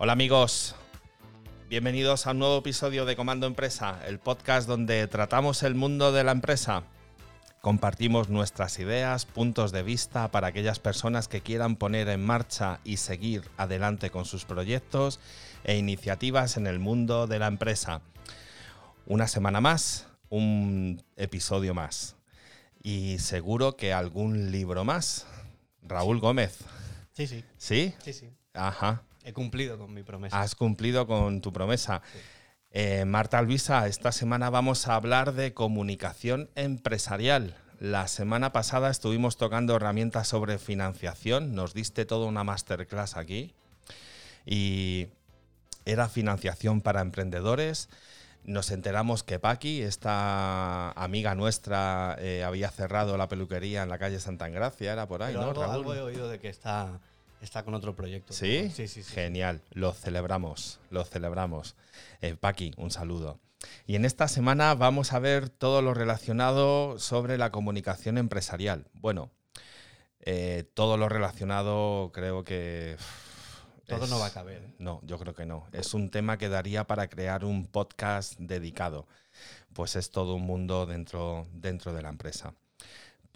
Hola amigos, bienvenidos a un nuevo episodio de Comando Empresa, el podcast donde tratamos el mundo de la empresa. Compartimos nuestras ideas, puntos de vista para aquellas personas que quieran poner en marcha y seguir adelante con sus proyectos e iniciativas en el mundo de la empresa. Una semana más, un episodio más y seguro que algún libro más. Raúl Gómez. Sí, sí. ¿Sí? Sí, sí. Ajá. He cumplido con mi promesa. Has cumplido con tu promesa. Eh, Marta Alvisa, esta semana vamos a hablar de comunicación empresarial. La semana pasada estuvimos tocando herramientas sobre financiación, nos diste toda una masterclass aquí y era financiación para emprendedores. Nos enteramos que Paqui, esta amiga nuestra, eh, había cerrado la peluquería en la calle Santa Engracia, era por ahí, Pero ¿no? algo, Raúl? algo he oído de que está, está con otro proyecto. ¿Sí? Sí, sí, sí. Genial, lo celebramos, lo celebramos. Eh, Paqui, un saludo. Y en esta semana vamos a ver todo lo relacionado sobre la comunicación empresarial. Bueno, eh, todo lo relacionado creo que... Todo es- no va a caber. No, yo creo que no. Es un tema que daría para crear un podcast dedicado. Pues es todo un mundo dentro, dentro de la empresa.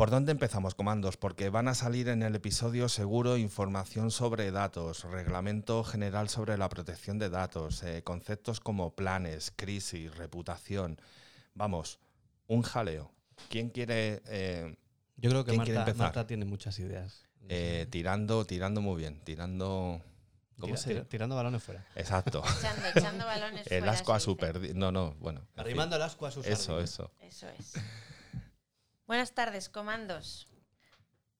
¿Por dónde empezamos, comandos? Porque van a salir en el episodio seguro información sobre datos, reglamento general sobre la protección de datos, eh, conceptos como planes, crisis, reputación. Vamos, un jaleo. ¿Quién quiere eh, Yo creo que ¿Quién quiere Marta, empezar? Marta tiene muchas ideas. eh, tirando, tirando muy bien? Tirando. ¿Cómo Tira- se tira- tirando balones fuera. Exacto. Echando, echando balones El fuera, asco a su dice. perdi- No, no, bueno. Arrimando el asco a sus Eso, eso. Eso es. Buenas tardes, comandos.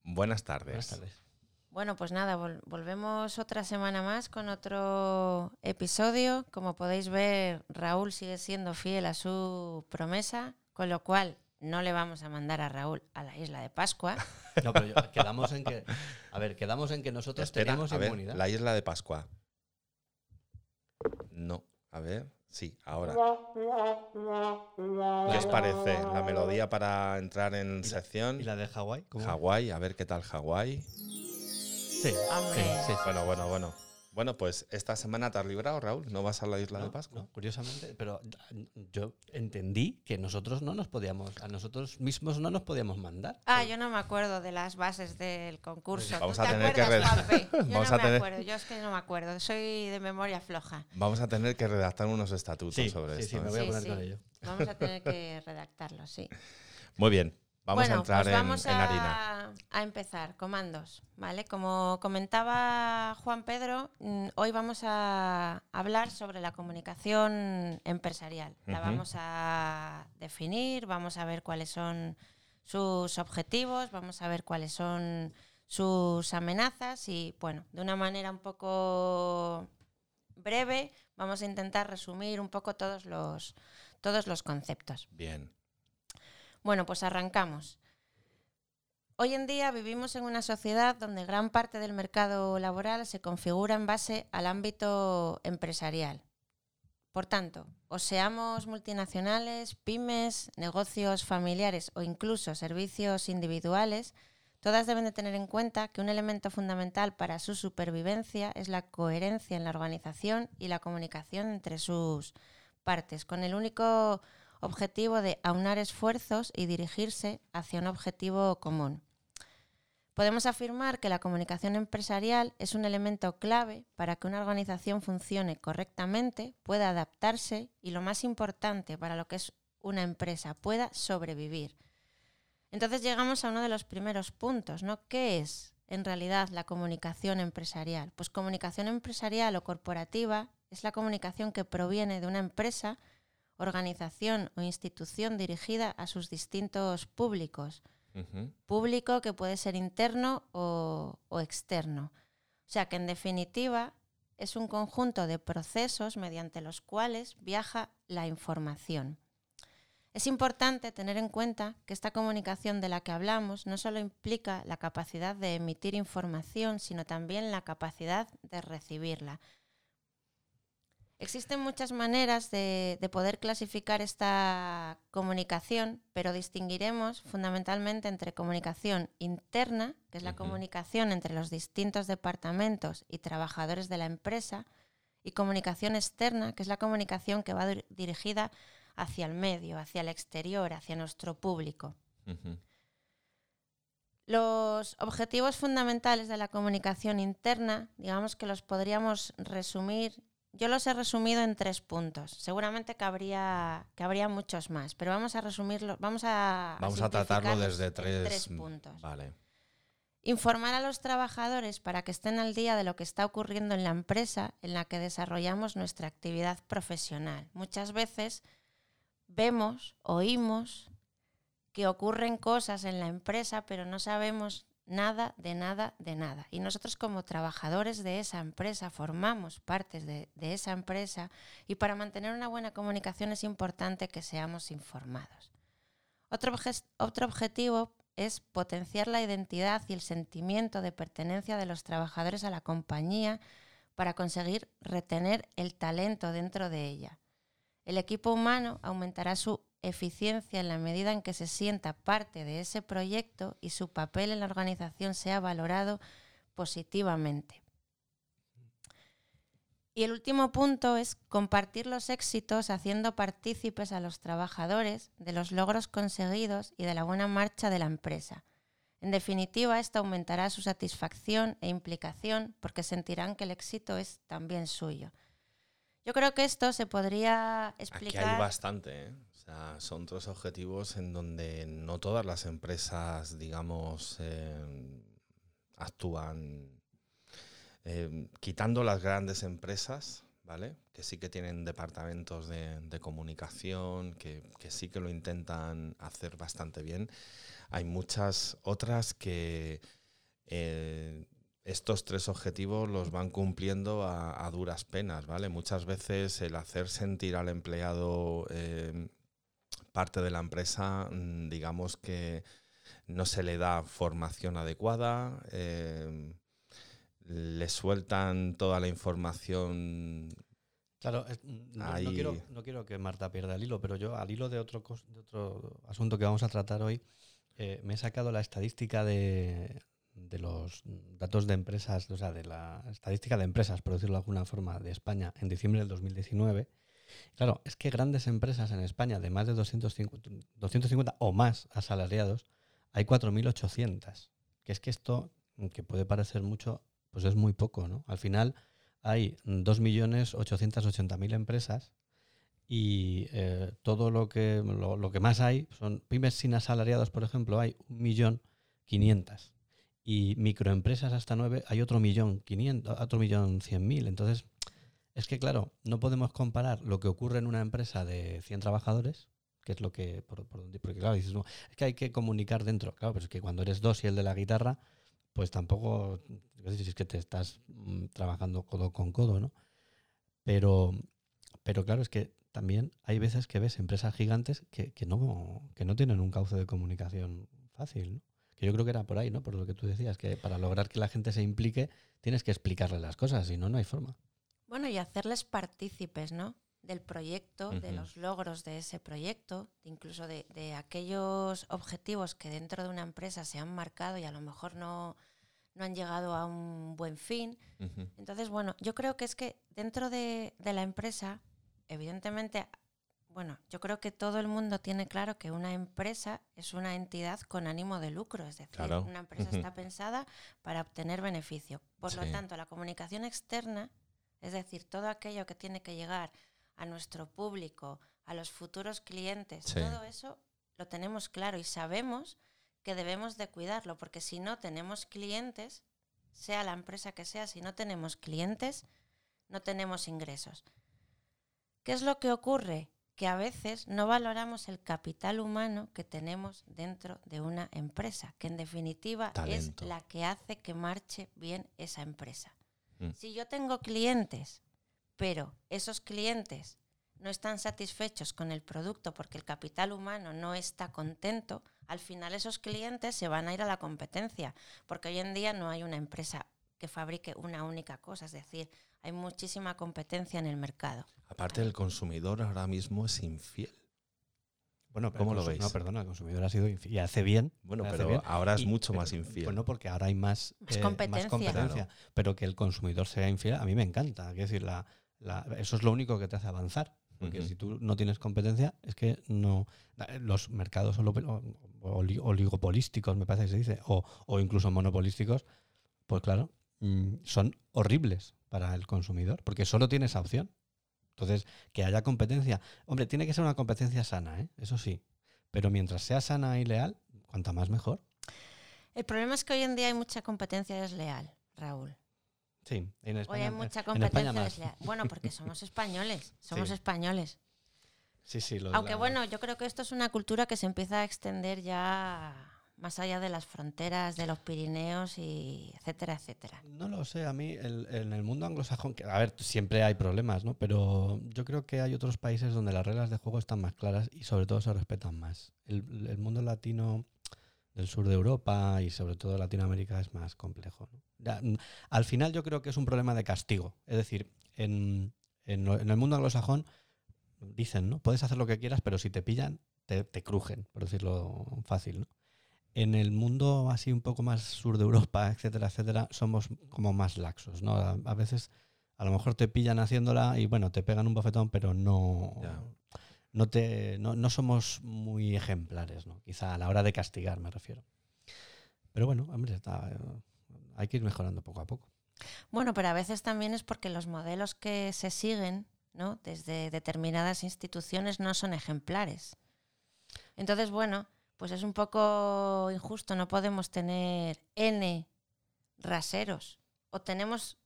Buenas tardes. Buenas tardes. Bueno, pues nada, vol- volvemos otra semana más con otro episodio. Como podéis ver, Raúl sigue siendo fiel a su promesa, con lo cual no le vamos a mandar a Raúl a la isla de Pascua. No, pero yo- quedamos en que. A ver, quedamos en que nosotros Espera, tenemos a ver, inmunidad. la isla de Pascua. No, a ver, sí, ahora. ¿Qué os parece? La melodía para entrar en sección. ¿Y la de Hawái? ¿Cómo? Hawái, a ver qué tal Hawái. Sí, sí. Bueno, bueno, bueno. Bueno, pues esta semana te has librado, Raúl. ¿No vas a la isla de Pascua? no, curiosamente, pero yo entendí que nosotros no nos podíamos, a nosotros mismos no nos podíamos mandar. Ah, yo no me acuerdo de las bases del concurso. Vamos ¿Tú a te tener que acuerdas, Juanfe? Yo Vamos no a me tener- acuerdo, yo es que no me acuerdo. Soy de memoria floja. Vamos a tener que redactar unos estatutos Sí, sobre sí, esto. sí, me ¿eh? voy a Sí, poner sí. con ello. Vamos a tener que redactarlo, sí. Muy bien, vamos bueno, a entrar pues en, vamos en a, harina. a empezar, comandos, ¿vale? Como comentaba Juan Pedro, mm, hoy vamos a hablar sobre la comunicación empresarial. La vamos a definir, vamos a ver cuáles son sus objetivos, vamos a ver cuáles son sus amenazas y, bueno, de una manera un poco breve, vamos a intentar resumir un poco todos los, todos los conceptos. Bien. Bueno, pues arrancamos. Hoy en día vivimos en una sociedad donde gran parte del mercado laboral se configura en base al ámbito empresarial. Por tanto, o seamos multinacionales, pymes, negocios familiares o incluso servicios individuales, todas deben de tener en cuenta que un elemento fundamental para su supervivencia es la coherencia en la organización y la comunicación entre sus partes, con el único objetivo de aunar esfuerzos y dirigirse hacia un objetivo común. Podemos afirmar que la comunicación empresarial es un elemento clave para que una organización funcione correctamente, pueda adaptarse y, lo más importante para lo que es una empresa, pueda sobrevivir. Entonces llegamos a uno de los primeros puntos, ¿no? ¿Qué es en realidad la comunicación empresarial? Pues comunicación empresarial o corporativa es la comunicación que proviene de una empresa organización o institución dirigida a sus distintos públicos. Público que puede ser interno o, o externo. O sea que en definitiva es un conjunto de procesos mediante los cuales viaja la información. Es importante tener en cuenta que esta comunicación de la que hablamos no solo implica la capacidad de emitir información, sino también la capacidad de recibirla. Existen muchas maneras de, de poder clasificar esta comunicación, pero distinguiremos fundamentalmente entre comunicación interna, que es la comunicación entre los distintos departamentos y trabajadores de la empresa, y comunicación externa, que es la comunicación que va dir- dirigida hacia el medio, hacia el exterior, hacia nuestro público. Los objetivos fundamentales de la comunicación interna, digamos que los podríamos resumir, yo los he resumido en tres puntos. Seguramente que habría, que habría muchos más, pero vamos a resumirlo, vamos a Vamos a tratarlo desde tres, tres puntos. Vale. Informar a los trabajadores para que estén al día de lo que está ocurriendo en la empresa en la que desarrollamos nuestra actividad profesional. Muchas veces vemos, oímos que ocurren cosas en la empresa, pero no sabemos nada de nada de nada. Y nosotros como trabajadores de esa empresa formamos partes de, esa empresa y para mantener una buena comunicación es importante que seamos informados. Otro, otro objetivo es potenciar la identidad y el sentimiento de pertenencia de los trabajadores a la compañía para conseguir retener el talento dentro de ella. El equipo humano aumentará su eficiencia en la medida en que se sienta parte de ese proyecto y su papel en la organización sea valorado positivamente. Y el último punto es compartir los éxitos haciendo partícipes a los trabajadores de los logros conseguidos y de la buena marcha de la empresa. En definitiva, esto aumentará su satisfacción e implicación porque sentirán que el éxito es también suyo. Yo creo que esto se podría Aquí explicar. hay bastante, ¿eh? Son tres objetivos en donde no todas las empresas, digamos, eh, actúan eh, quitando las grandes empresas, ¿vale? Que sí que tienen departamentos de, comunicación, que, sí que lo intentan hacer bastante bien. Hay muchas otras que eh, estos tres objetivos los van cumpliendo a, duras penas, ¿vale? Muchas veces el hacer sentir al empleado parte de la empresa, mm, digamos que no se le da formación adecuada, eh, le sueltan toda la información. Claro, es- no, quiero, no quiero que Marta pierda el hilo, pero yo al hilo de otro, de otro asunto que vamos a tratar hoy, eh, me he sacado la estadística de, de los datos de empresas, o sea, de la estadística de empresas, por decirlo de alguna forma, de España en diciembre del 2019. Claro, es que grandes empresas en España de más de 250, 250 o más asalariados, hay 4.800. Que es que esto, que puede parecer mucho, pues es muy poco, ¿no? Al final hay 2.880.000 empresas y eh, todo lo que, lo, que más hay son pymes sin asalariados, por ejemplo, hay 1.500.000 y microempresas hasta 9 hay otro millón 500, otro millón 100.000. Entonces, es que claro, no podemos comparar lo que ocurre en una empresa de 100 trabajadores, que es lo que, por, por porque claro, dices, no, es que hay que comunicar dentro. Claro, pero es que cuando eres dos y el de la guitarra, pues tampoco, decir, es que te estás mm, trabajando codo con codo, ¿no? Pero, pero claro, es que también hay veces que ves empresas gigantes que, que no, que no tienen un cauce de comunicación fácil, ¿no? Que yo creo que era por ahí, ¿no? Por lo que tú decías, que para lograr que la gente se implique tienes que explicarle las cosas, si no, no hay forma. Bueno, y hacerles partícipes, ¿no? Del proyecto, de los logros de ese proyecto, incluso de, de aquellos objetivos que dentro de una empresa se han marcado y a lo mejor no, no han llegado a un buen fin. Entonces, bueno, yo creo que es que dentro de, de la empresa, evidentemente, bueno, yo creo que todo el mundo tiene claro que una empresa es una entidad con ánimo de lucro, es decir, Claro. una empresa está pensada para obtener beneficio. Por lo tanto, la comunicación externa, es decir, todo aquello que tiene que llegar a nuestro público, a los futuros clientes, Sí. todo eso lo tenemos claro y sabemos que debemos de cuidarlo, porque si no tenemos clientes, sea la empresa que sea, si no tenemos clientes, no tenemos ingresos. ¿Qué es lo que ocurre? Que a veces no valoramos el capital humano que tenemos dentro de una empresa, que en definitiva Talento. es la que hace que marche bien esa empresa. Mm. Si yo tengo clientes, pero esos clientes no están satisfechos con el producto porque el capital humano no está contento, al final esos clientes se van a ir a la competencia, porque hoy en día no hay una empresa que fabrique una única cosa, es decir, hay muchísima competencia en el mercado. Aparte, el consumidor ahora mismo es infiel. Bueno, pero ¿Cómo lo veis? No, perdona, el consumidor ha sido infiel y hace bien. Bueno, hace pero bien. ahora es Y- mucho pero- más infiel. Bueno, porque ahora hay más, Más eh, competencia. competencia. Pero que el consumidor sea infiel, a mí me encanta. Quiero decir, la, la- eso es lo único que te hace avanzar. Porque si tú no tienes competencia, es que no. Los mercados oli- oli- oligopolísticos, me parece que se dice, o, o incluso monopolísticos, pues claro, mm, son horribles para el consumidor, porque solo tiene esa opción. Entonces, que haya competencia. Hombre, tiene que ser una competencia sana, ¿eh? eso sí. Pero mientras sea sana y leal, cuanta más mejor. El problema es que hoy en día hay mucha competencia desleal, Raúl. Sí, en Hoy España, hay mucha en competencia desleal. Bueno, porque somos españoles, somos Sí. españoles. Sí, sí, lo Aunque la- bueno, yo creo que esto es una cultura que se empieza a extender ya más allá de las fronteras de los Pirineos y etcétera, etcétera. No lo sé, a mí el- en el mundo anglosajón, que a ver, siempre hay problemas, ¿no? Pero yo creo que hay otros países donde las reglas de juego están más claras y sobre todo se respetan más. El, el mundo latino del sur de Europa y sobre todo Latinoamérica es más complejo. al final yo creo que es un problema de castigo. Es decir, en, en en el mundo anglosajón dicen, ¿no? Puedes hacer lo que quieras, pero si te pillan, te, te crujen, por decirlo fácil, ¿no? En el mundo así un poco más sur de Europa, etcétera, etcétera, somos como más laxos, ¿no? A, a veces a lo mejor te pillan haciéndola y bueno, te pegan un bofetón, pero no, Ya. no, te, no, no somos muy ejemplares, ¿no? Quizá a la hora de castigar me refiero. Pero bueno, hombre, está, eh, hay que ir mejorando poco a poco. Bueno, pero a veces también es porque los modelos que se siguen, ¿no? Desde determinadas instituciones no son ejemplares. Entonces, bueno, pues es un poco injusto, no podemos tener N raseros. O tenemos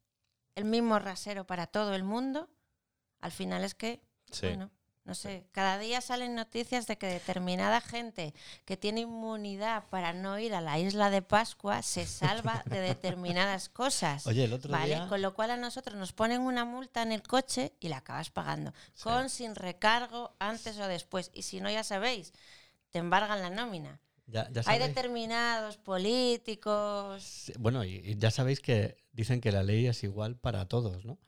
el mismo rasero para todo el mundo. Al final es que, Sí. bueno, no sé, cada día salen noticias de que determinada gente que tiene inmunidad para no ir a la isla de Pascua se salva de determinadas cosas. Oye, el otro Vale, día... con lo cual a nosotros nos ponen una multa en el coche y la acabas pagando. Sí. Con, sin recargo, antes o después. Y si no, ya sabéis, te embargan la nómina. ya- ya Hay determinados políticos. Sí, Bueno, y, y ya sabéis que dicen que la ley es igual para todos, ¿no?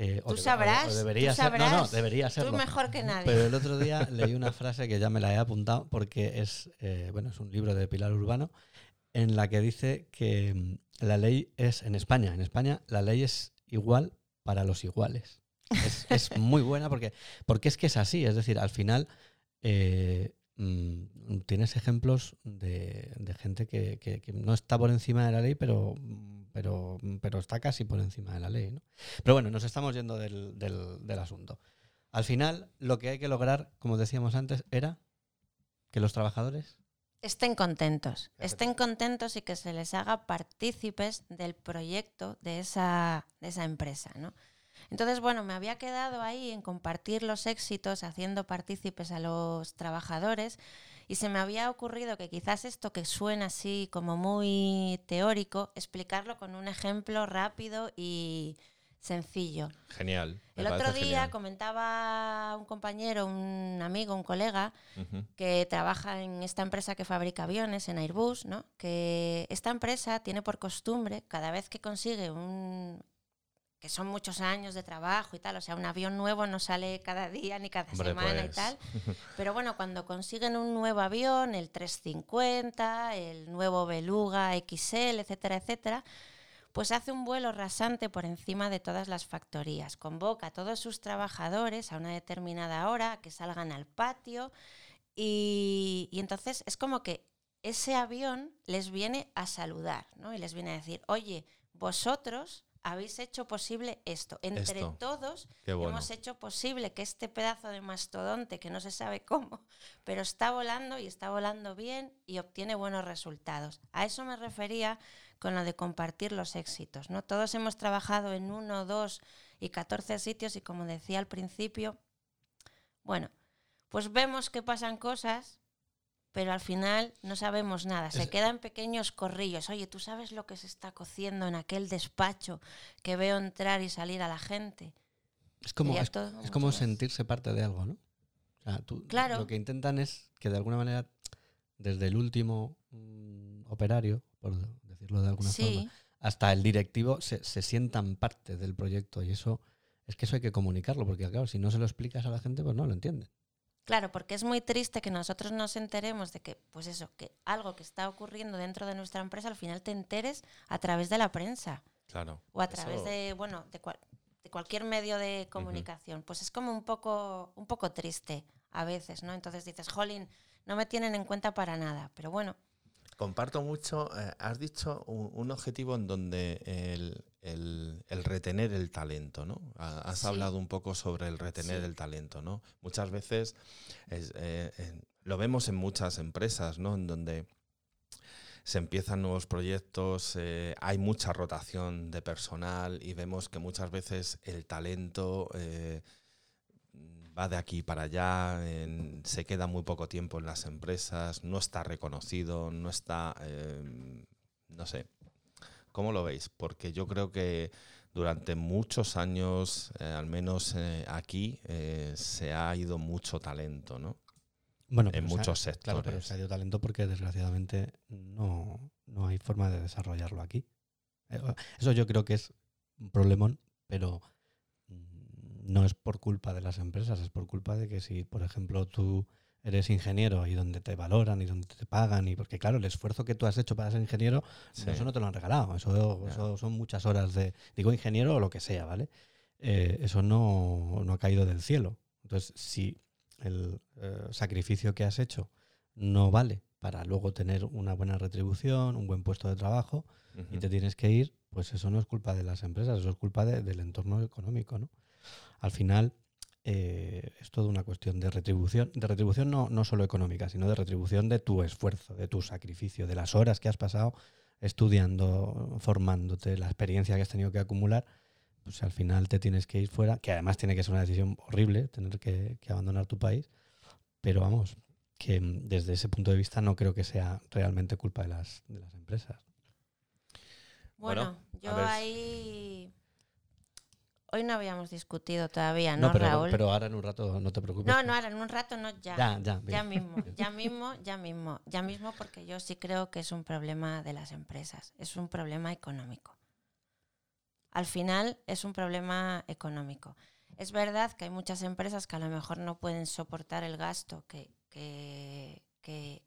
Eh, Tú sabrás. o debería tú ser- no, no, debería Tú serlo. mejor que nadie. Pero el otro día leí una frase que ya me la he apuntado porque es, eh, bueno, es un libro de Pilar Urbano en la que dice que mm, la ley es, en España, en España la ley es igual para los iguales. Es, es muy buena porque, porque es que es así, es decir, al final eh, mm, tienes ejemplos de, de gente que, que- que no está por encima de la ley, pero, pero, pero está casi por encima de la ley. ¿no? Pero bueno, nos estamos yendo del, del- del asunto. Al final, lo que hay que lograr, como decíamos antes, era que los trabajadores... estén contentos. Estén contentos y que se les haga partícipes del proyecto de esa, de esa empresa, ¿no? Entonces, bueno, me había quedado ahí en compartir los éxitos, haciendo partícipes a los trabajadores, y se me había ocurrido que quizás esto que suena así como muy teórico, explicarlo con un ejemplo rápido y sencillo. Genial. El otro día genial. comentaba un compañero, un amigo, un colega, que trabaja en esta empresa que fabrica aviones, en Airbus, ¿no? que esta empresa tiene por costumbre, cada vez que consigue un que son muchos años de trabajo y tal, o sea, un avión nuevo no sale cada día ni cada Hombre, semana y pues. tal, pero bueno, cuando consiguen un nuevo avión, el 350, el nuevo Beluga XL, etcétera, etcétera, pues hace un vuelo rasante por encima de todas las factorías. Convoca a todos sus trabajadores a una determinada hora a que salgan al patio y, y entonces es como que ese avión les viene a saludar, ¿no? Y les viene a decir, oye, vosotros habéis hecho posible esto. Entre Esto. todos bueno. hemos hecho posible que este pedazo de mastodonte, que no se sabe cómo, pero está volando y está volando bien y obtiene buenos resultados. A eso me refería con lo de compartir los éxitos. ¿no? Todos hemos trabajado en uno, dos y 14 sitios y como decía al principio, bueno, pues vemos que pasan cosas, pero al final no sabemos nada. Se Es- quedan pequeños corrillos. Oye, ¿tú sabes lo que se está cociendo en aquel despacho que veo entrar y salir a la gente? Es como, es, todo es como sentirse parte de algo, ¿no? O sea, tú- Claro. lo que intentan es que de alguna manera, desde el último mm, operario, por decirlo de alguna forma, hasta el directivo se, se sientan parte del proyecto y eso es que eso hay que comunicarlo porque claro si no se lo explicas a la gente pues no lo entienden claro, porque es muy triste que nosotros nos enteremos de que, pues eso, que algo que está ocurriendo dentro de nuestra empresa, al final te enteres a través de la prensa Claro. o a través Eso- de, bueno, de, cual- de de cualquier medio de comunicación, pues es como un poco, un poco triste a veces, ¿no? Entonces dices, jolín, no me tienen en cuenta para nada, pero bueno. Comparto mucho, eh, has dicho un, objetivo en donde el, retener el talento, ¿no? Has hablado un poco sobre el retener el talento, ¿no? Muchas veces eh, lo vemos en muchas empresas, ¿no? En donde se empiezan nuevos proyectos, eh, hay mucha rotación de personal y vemos que muchas veces el talento eh, va de aquí para allá, se queda muy poco tiempo en las empresas, no está reconocido, no está, no sé, ¿cómo lo veis? Porque yo creo que durante muchos años, eh, al menos aquí, se ha ido mucho talento, ¿no? Bueno, en muchos sectores. Claro, pero se ha ido talento porque desgraciadamente no, hay forma de desarrollarlo aquí. Eh, eso yo creo que es un problemón, pero mm, no es por culpa de las empresas, es por culpa de que si, por ejemplo, tú eres ingeniero y donde te valoran y donde te pagan, y porque claro, el esfuerzo que tú has hecho para ser ingeniero, eso no te lo han regalado, eso, son muchas horas de, digo ingeniero o lo que sea, ¿vale? Eh, eso no, no ha caído del cielo. Entonces, si el eh, sacrificio que has hecho no vale para luego tener una buena retribución, un buen puesto de trabajo y te tienes que ir, pues eso no es culpa de las empresas, eso es culpa del entorno económico. ¿no? Al final eh, es toda una cuestión de retribución, de retribución no, no solo económica, sino de retribución de tu esfuerzo, de tu sacrificio, de las horas que has pasado estudiando, formándote, la experiencia que has tenido que acumular pues al final te tienes que ir fuera, que además tiene que ser una decisión horrible tener que, abandonar tu país, pero vamos, que desde ese punto de vista no creo que sea realmente culpa de las, de las empresas. Bueno, yo ahí... Hoy no habíamos discutido todavía, ¿no, pero, Raúl? Pero ahora en un rato no te preocupes. No, no, ahora en un rato no, ya. Ya, ya, ya mismo, ya mismo, ya mismo, ya mismo, porque yo sí creo que es un problema de las empresas, es un problema económico al final es un problema económico. Es verdad que hay muchas empresas que a lo mejor no pueden soportar el gasto que,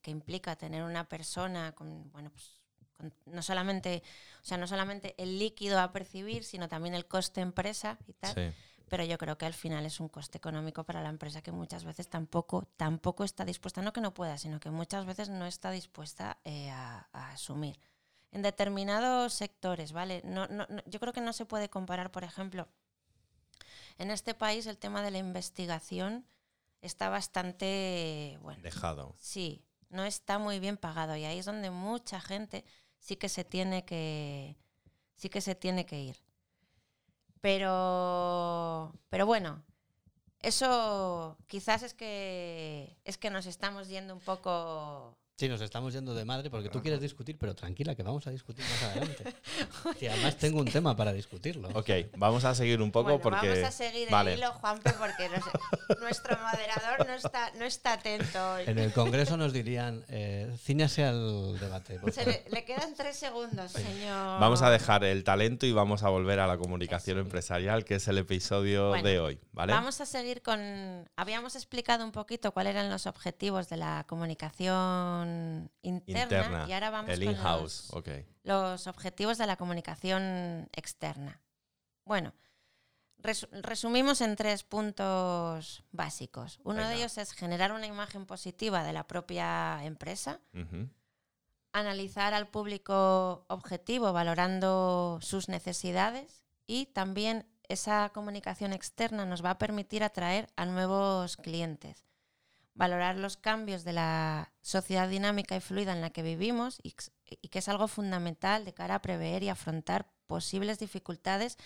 implica tener una persona con, bueno, pues, no solamente, o sea, no solamente el líquido a percibir, sino también el coste empresa y tal. Pero yo creo que al final es un coste económico para la empresa que muchas veces tampoco, tampoco está dispuesta, no que no pueda, sino que muchas veces no está dispuesta eh, a asumir en determinados sectores, ¿vale? No, no, yo creo que no se puede comparar, por ejemplo, en este país el tema de la investigación está bastante, bueno, dejado. Sí, no está muy bien pagado y ahí es donde mucha gente sí que se tiene que sí que se tiene que ir. Pero pero bueno, eso quizás es que es que nos estamos yendo un poco Sí, nos estamos yendo de madre porque tú quieres discutir, pero tranquila, que vamos a discutir más adelante. y además tengo un tema para discutirlo. Ok, vamos a seguir un poco porque. Vamos a seguir el hilo, Juanpe, porque nuestro moderador no está, no está atento. En el Congreso nos dirían, eh, al debate. le, quedan tres segundos, señor. Vamos a dejar el talento y vamos a volver a la comunicación empresarial, que es el episodio de hoy. ¿vale? Vamos a seguir con. Habíamos explicado un poquito cuáles eran los objetivos de la comunicación interna, y ahora vamos el con los, objetivos de la comunicación externa. Bueno, resumimos en tres puntos básicos. Uno de ellos es generar una imagen positiva de la propia empresa, analizar al público objetivo valorando sus necesidades y también esa comunicación externa nos va a permitir atraer a nuevos clientes valorar los cambios de la sociedad dinámica y fluida en la que vivimos y, que es algo fundamental de cara a prever y afrontar posibles dificultades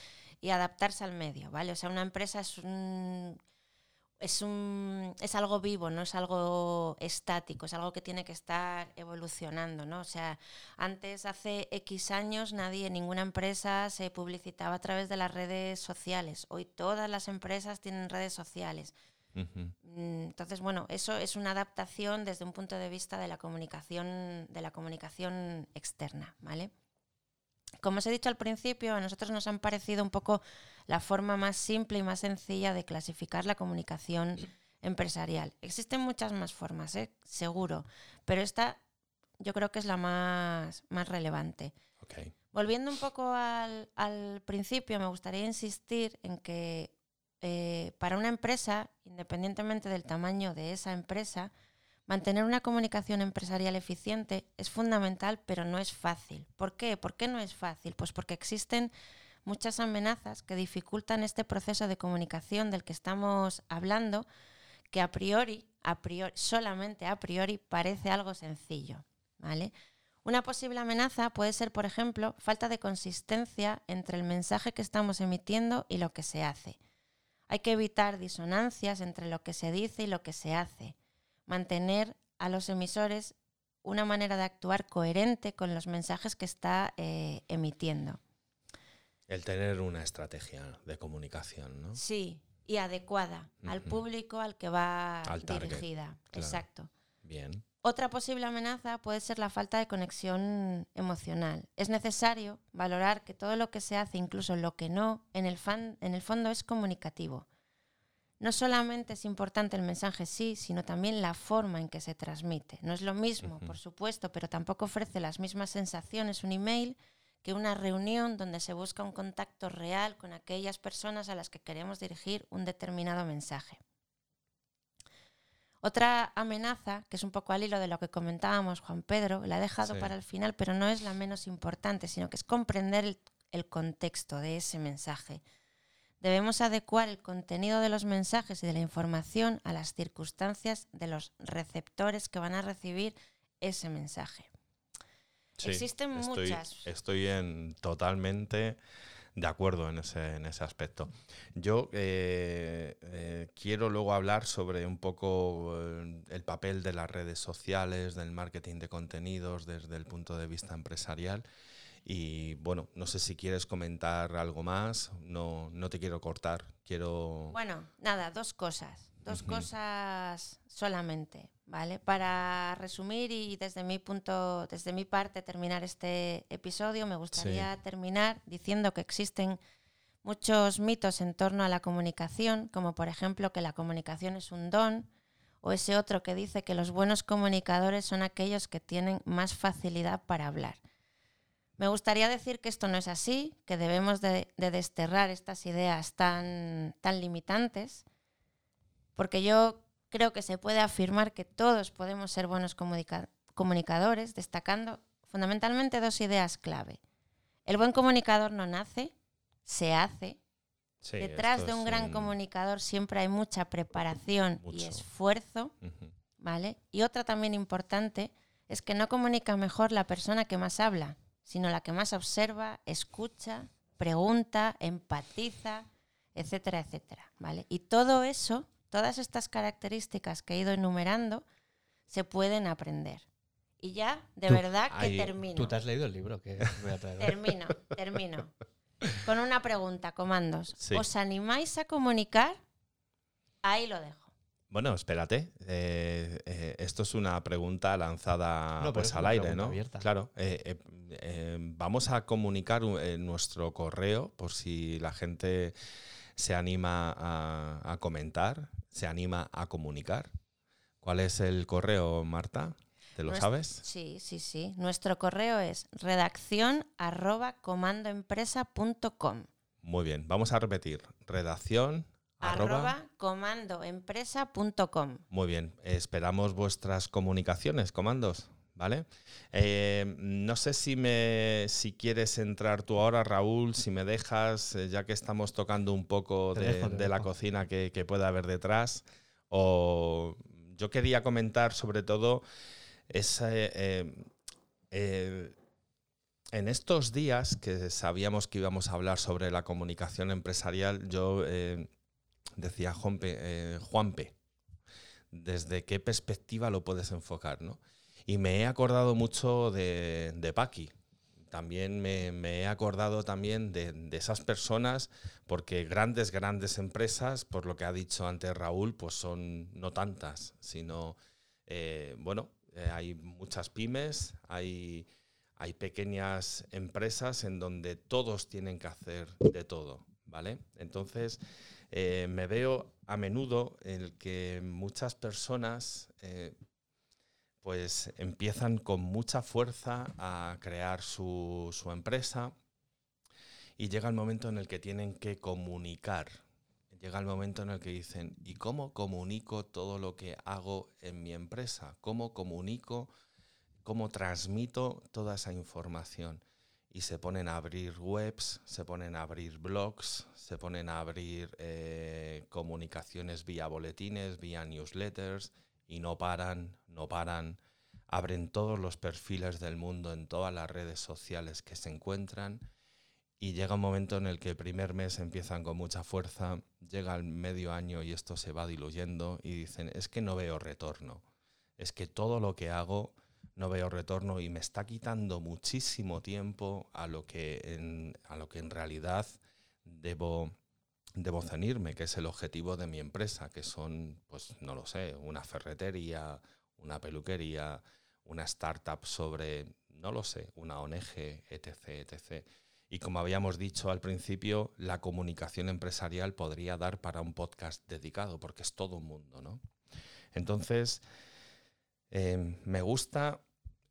y adaptarse al medio, ¿vale? O sea, una empresa es un, es un es algo vivo, no es algo estático, es algo que tiene que estar evolucionando, ¿no? O sea, antes hace X años nadie, ninguna empresa se publicitaba a través de las redes sociales. Hoy todas las empresas tienen redes sociales. Mm, entonces, bueno, eso es una adaptación desde un punto de vista de la comunicación, de la comunicación externa, ¿vale? Como os he dicho al principio, a nosotros nos han parecido un poco la forma más simple y más sencilla de clasificar la comunicación empresarial. Existen muchas más formas, ¿eh? seguro, pero esta yo creo que es la más, más relevante. Volviendo un poco al, al principio, me gustaría insistir en que eh, para una empresa, independientemente del tamaño de esa empresa, mantener una comunicación empresarial eficiente es fundamental, pero no es fácil. ¿Por qué? ¿Por qué no es fácil? Pues porque existen muchas amenazas que dificultan este proceso de comunicación del que estamos hablando, que a priori, a priori solamente a priori, parece algo sencillo. ¿vale? Una posible amenaza puede ser, por ejemplo, falta de consistencia entre el mensaje que estamos emitiendo y lo que se hace. Hay que evitar disonancias entre lo que se dice y lo que se hace. Mantener a los emisores una manera de actuar coherente con los mensajes que está eh, emitiendo. El tener una estrategia de comunicación, ¿no? Sí, y adecuada al público al que va Al target, dirigida. claro. Exacto. Bien. Otra posible amenaza puede ser la falta de conexión emocional. Es necesario valorar que todo lo que se hace, incluso lo que no, en el, fan- en el fondo es comunicativo. No solamente es importante el mensaje sí, sino también la forma en que se transmite. No es lo mismo, por supuesto, pero tampoco ofrece las mismas sensaciones un email que una reunión donde se busca un contacto real con aquellas personas a las que queremos dirigir un determinado mensaje. Otra amenaza, que es un poco al hilo de lo que comentábamos, Juan Pedro, la he dejado Sí. para el final, pero no es la menos importante, sino que es comprender el, el contexto de ese mensaje. Debemos adecuar el contenido de los mensajes y de la información a las circunstancias de los receptores que van a recibir ese mensaje. Sí, Existen estoy, muchas. Estoy en, totalmente de acuerdo en ese, en ese aspecto. Yo eh, eh, quiero luego hablar sobre un poco eh, el papel de las redes sociales, del marketing de contenidos desde el punto de vista empresarial. Y bueno, no sé si quieres comentar algo más, no, no te quiero cortar, quiero... Bueno, nada, dos cosas. Dos cosas solamente, ¿vale? Para resumir y desde mi punto, desde mi parte terminar este episodio, me gustaría terminar diciendo que existen muchos mitos en torno a la comunicación, como por ejemplo que la comunicación es un don, o ese otro que dice que los buenos comunicadores son aquellos que tienen más facilidad para hablar. Me gustaría decir que esto no es así, que debemos de, de desterrar estas ideas tan, tan limitantes, porque yo creo que se puede afirmar que todos podemos ser buenos comunica- comunicadores, destacando fundamentalmente dos ideas clave. El buen comunicador no nace, se hace. Sí, Detrás de un gran comunicador siempre hay mucha preparación y esfuerzo. ¿vale? Y otra también importante es que no comunica mejor la persona que más habla, sino la que más observa, escucha, pregunta, empatiza, etcétera, etcétera, ¿vale? Y todo eso, todas estas características que he ido enumerando, se pueden aprender. Y ya, de Tú- verdad que Ahí- termino. ¿Tú te has leído el libro que voy a traer? Termino, termino. Con una pregunta, comandos. Sí. ¿Os animáis a comunicar? Ahí lo dejo. Bueno, espérate. eh, eh, esto es una pregunta lanzada No, pues es al aire, ¿no? abierta. Claro. eh, eh, eh, vamos a comunicar un- eh, nuestro correo por si la gente se anima a, a comentar, se anima a comunicar. ¿Cuál es el correo, Marta? ¿Te lo sabes? Sí, sí, sí. Nuestro correo es redacción arroba comandoempresa.com. Muy bien. Vamos a repetir. Redacción. arroba- Arroba comandoempresa.com. Muy bien, esperamos vuestras comunicaciones, comandos, ¿vale? Eh, no sé si, me, si quieres entrar tú ahora, Raúl, si me dejas, eh, ya que estamos tocando un poco de, dejo, te de la cocina que, que pueda haber detrás, o yo quería comentar sobre todo esa, eh, en estos días que sabíamos que íbamos a hablar sobre la comunicación empresarial, yo decía Juanpe, Juanpe, desde qué perspectiva lo puedes enfocar, ¿no? Y me he acordado mucho de, de Paqui. También me, me he acordado también de, de esas personas, porque grandes, grandes empresas, por lo que ha dicho antes Raúl, pues son no tantas, sino, eh, bueno, eh, hay muchas pymes, hay, hay pequeñas empresas en donde todos tienen que hacer de todo, ¿vale? Entonces, eh, me veo a menudo en el que muchas personas pues empiezan con mucha fuerza a crear su, su empresa y llega el momento en el que tienen que comunicar. Llega el momento en el que dicen, ¿y cómo comunico todo lo que hago en mi empresa? ¿Cómo comunico, cómo transmito toda esa información? Y se ponen a abrir webs, se ponen a abrir blogs, se ponen a abrir eh, comunicaciones vía boletines, vía newsletters, y no paran, no paran. Abren todos los perfiles del mundo en todas las redes sociales que se encuentran y llega un momento en el que el primer mes empiezan con mucha fuerza, llega el medio año y esto se va diluyendo y dicen, es que no veo retorno, es que todo lo que hago no veo retorno y me está quitando muchísimo tiempo a lo que en, a lo que en realidad debo, debo cenirme, que es el objetivo de mi empresa, que son, pues no lo sé, una ferretería, una peluquería, una startup sobre, no lo sé, una ONG, etc., etc. Y como habíamos dicho al principio, la comunicación empresarial podría dar para un podcast dedicado, porque es todo un mundo, ¿no? Entonces, eh, me gusta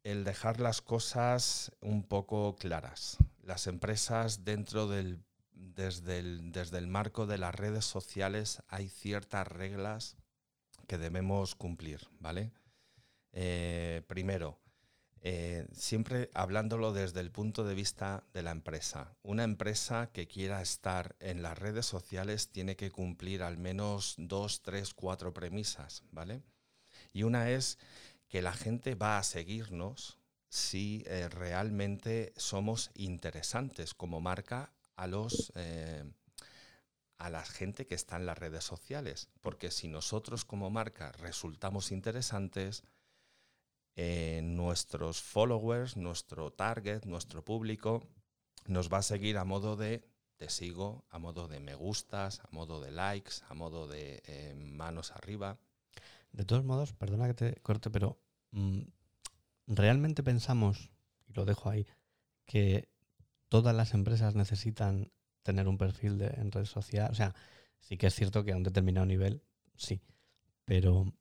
el dejar las cosas un poco claras. Las empresas dentro del desde el, desde el marco de las redes sociales hay ciertas reglas que debemos cumplir, ¿vale? Eh, primero, eh, siempre hablándolo desde el punto de vista de la empresa. Una empresa que quiera estar en las redes sociales tiene que cumplir al menos dos, tres, cuatro premisas, ¿vale? Y una es que la gente va a seguirnos si eh, realmente somos interesantes como marca a los eh, a la gente que está en las redes sociales, porque si nosotros como marca resultamos interesantes, eh, nuestros followers, nuestro target, nuestro público, nos va a seguir a modo de te sigo, a modo de me gustas, a modo de likes, a modo de eh, manos arriba. De todos modos, perdona que te corte, pero mm, realmente pensamos, y lo dejo ahí, que todas las empresas necesitan tener un perfil de, en red social. O sea, sí que es cierto que a un determinado nivel, sí, pero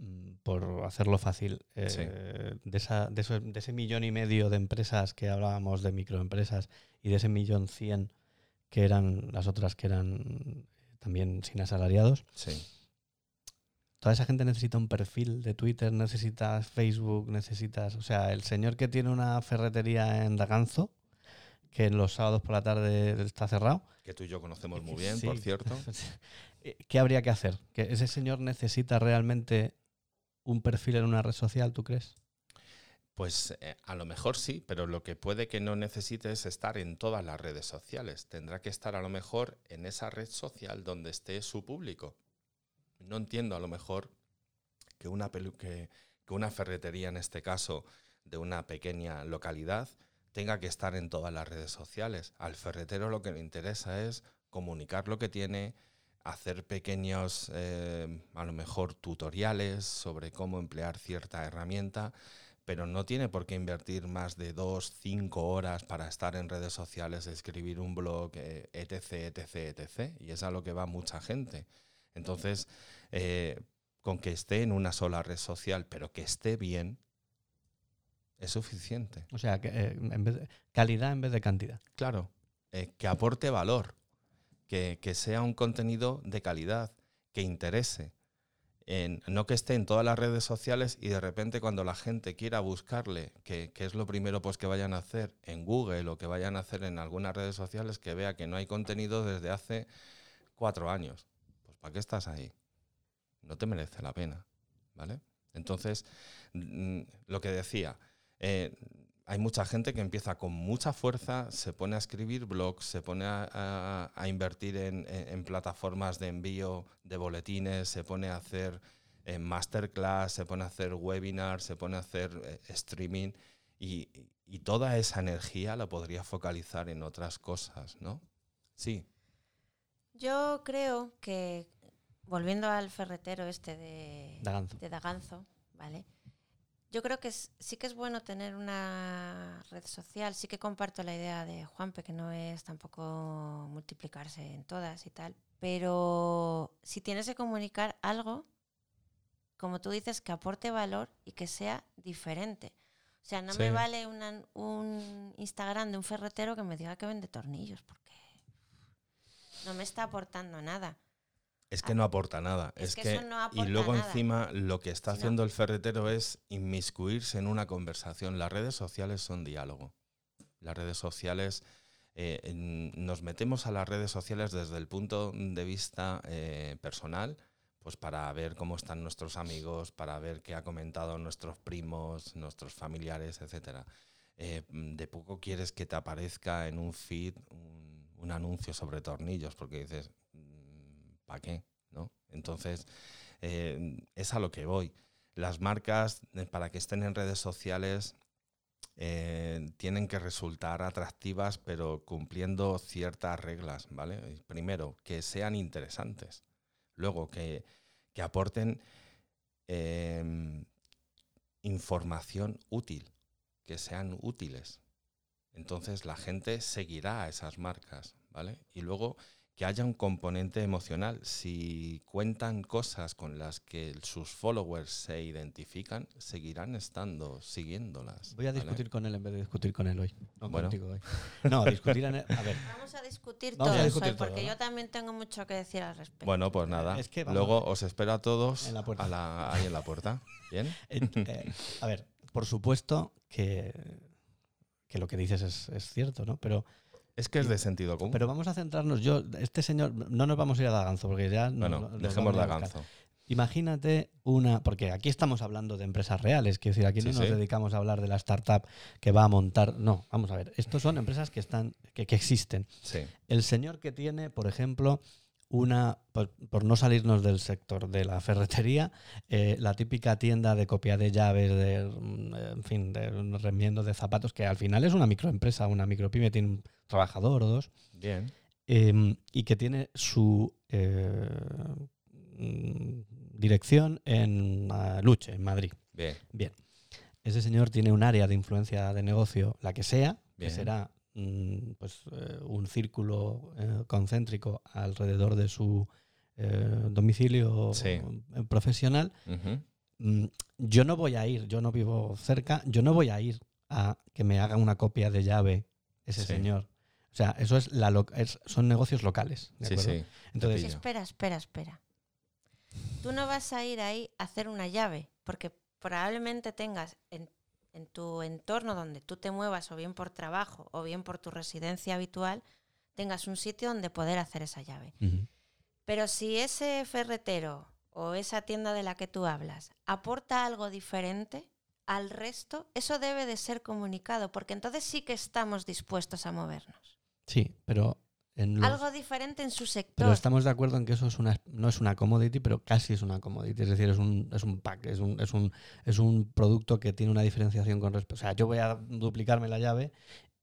Mm, por hacerlo fácil, eh, de, esa, de, ese millón y medio de empresas que hablábamos de microempresas y de ese millón cien que eran las otras que eran también sin asalariados. Sí. Toda esa gente necesita un perfil de Twitter, necesitas Facebook, necesitas. O sea, el señor que tiene una ferretería en Daganzo, que los sábados por la tarde está cerrado. Que tú y yo conocemos muy bien, por cierto. ¿Qué habría que hacer? ¿Que ese señor necesita realmente un perfil en una red social, tú crees? Pues eh, a lo mejor sí, pero lo que puede que no necesite es estar en todas las redes sociales. Tendrá que estar a lo mejor en esa red social donde esté su público. No entiendo a lo mejor que una, que, que una ferretería, en este caso, de una pequeña localidad, tenga que estar en todas las redes sociales. Al ferretero lo que le interesa es comunicar lo que tiene, hacer pequeños, eh, a lo mejor, tutoriales sobre cómo emplear cierta herramienta, pero no tiene por qué invertir más de dos, cinco horas para estar en redes sociales, escribir un blog, etc., etc., etc. Y es a lo que va mucha gente. Entonces, eh, con que esté en una sola red social, pero que esté bien, es suficiente. O sea, que, eh, en vez de, calidad en vez de cantidad. Claro, que aporte valor que, sea un contenido de calidad, que interese. En, no que esté en todas las redes sociales y de repente cuando la gente quiera buscarle, que, es lo primero pues que vayan a hacer en Google o que vayan a hacer en algunas redes sociales, que vea que no hay contenido desde hace cuatro años. Pues ¿para qué estás ahí? No te merece la pena, ¿vale? Entonces, mm, lo que decía, eh, hay mucha gente que empieza con mucha fuerza, se pone a escribir blogs, se pone a, invertir en, plataformas de envío de boletines, se pone a hacer eh, masterclass, se pone a hacer webinars, se pone a hacer eh, streaming y, toda esa energía la podría focalizar en otras cosas, ¿no? Sí. Yo creo que, volviendo al ferretero este de de Daganzo ¿vale? Yo creo que sí que es bueno tener una red social. Sí que comparto la idea de Juanpe, que no es tampoco multiplicarse en todas y tal. Pero si tienes que comunicar algo, como tú dices, que aporte valor y que sea diferente. O sea, no Sí. me vale una- un Instagram de un ferretero que me diga que vende tornillos, porque no me está aportando nada. Es que no aporta nada. Es Es, que que, eso no y luego nada. encima lo que está no. haciendo el ferretero es inmiscuirse en una conversación. Las redes sociales son diálogo. Las redes sociales, eh, en- nos metemos a las redes sociales desde el punto de vista eh, personal, pues para ver cómo están nuestros amigos, para ver qué ha comentado nuestros primos, nuestros familiares, etcétera. Eh, de poco quieres que te aparezca en un feed un, un anuncio sobre tornillos, porque dices, ¿para qué? ¿No? Entonces, eh, es a lo que voy. Las marcas, eh, para que estén en redes sociales, eh, tienen que resultar atractivas, pero cumpliendo ciertas reglas, ¿vale? Primero, que sean interesantes. Luego, que, que aporten eh, información útil, que sean útiles. Entonces la gente seguirá a esas marcas, ¿vale? Y luego que haya un componente emocional. Si cuentan cosas con las que sus followers se identifican, seguirán estando siguiéndolas. Voy a ¿vale? discutir con él en vez de discutir con él hoy. No Bueno. contigo hoy. No, discutir en A ver, Vamos a discutir Vamos a todos discutir hoy, porque todo, ¿no? yo también tengo mucho que decir al respecto. Bueno, pues nada. Es que vamos Luego os espero a todos En la puerta. a la- ahí en la puerta. ¿Bien? Eh, eh, a ver, por supuesto que, que lo que dices es, es cierto, ¿no? Pero, Es que es de sentido común. pero vamos a centrarnos. Yo, este señor, no nos vamos a ir a Daganzo, porque ya. no- bueno, no- dejemos vamos de a buscar. ganzo. Imagínate una, porque aquí estamos hablando de empresas reales, quiero decir, aquí no nos sí. dedicamos a hablar de la startup que va a montar, no, vamos a ver, estos son empresas que están, que, que existen. Sí, El señor que tiene, por ejemplo, una, por, por no salirnos del sector de la ferretería, eh, la típica tienda de copia de llaves, de, mm, eh, en fin, de un remiendo de zapatos, que al final es una microempresa, una micropyme, tiene un trabajador o dos, bien. eh, y que tiene su eh, mm, dirección en Luche, en Madrid. Bien. Bien. Ese señor tiene un área de influencia de negocio, la que sea, Bien. que será pues, eh, un círculo eh, concéntrico alrededor de su eh, domicilio Sí. profesional. Mm, yo no voy a ir, yo no vivo cerca, yo no voy a ir a que me haga una copia de llave ese Sí. señor. O sea, eso es la lo- es- son negocios locales. ¿de Sí, acuerdo? Entonces. Espera, espera, espera. Tú no vas a ir ahí a hacer una llave, porque probablemente tengas en, en tu entorno donde tú te muevas, o bien por trabajo, o bien por tu residencia habitual, tengas un sitio donde poder hacer esa llave. Pero si ese ferretero o esa tienda de la que tú hablas aporta algo diferente al resto, eso debe de ser comunicado, porque entonces sí que estamos dispuestos a movernos. sí, pero en los- Algo diferente en su sector. Pero estamos de acuerdo en que eso es una, no es una commodity, pero casi es una commodity. Es decir, es un, es un pack, es un, es, un, es un producto que tiene una diferenciación con respecto. O sea, yo voy a duplicarme la llave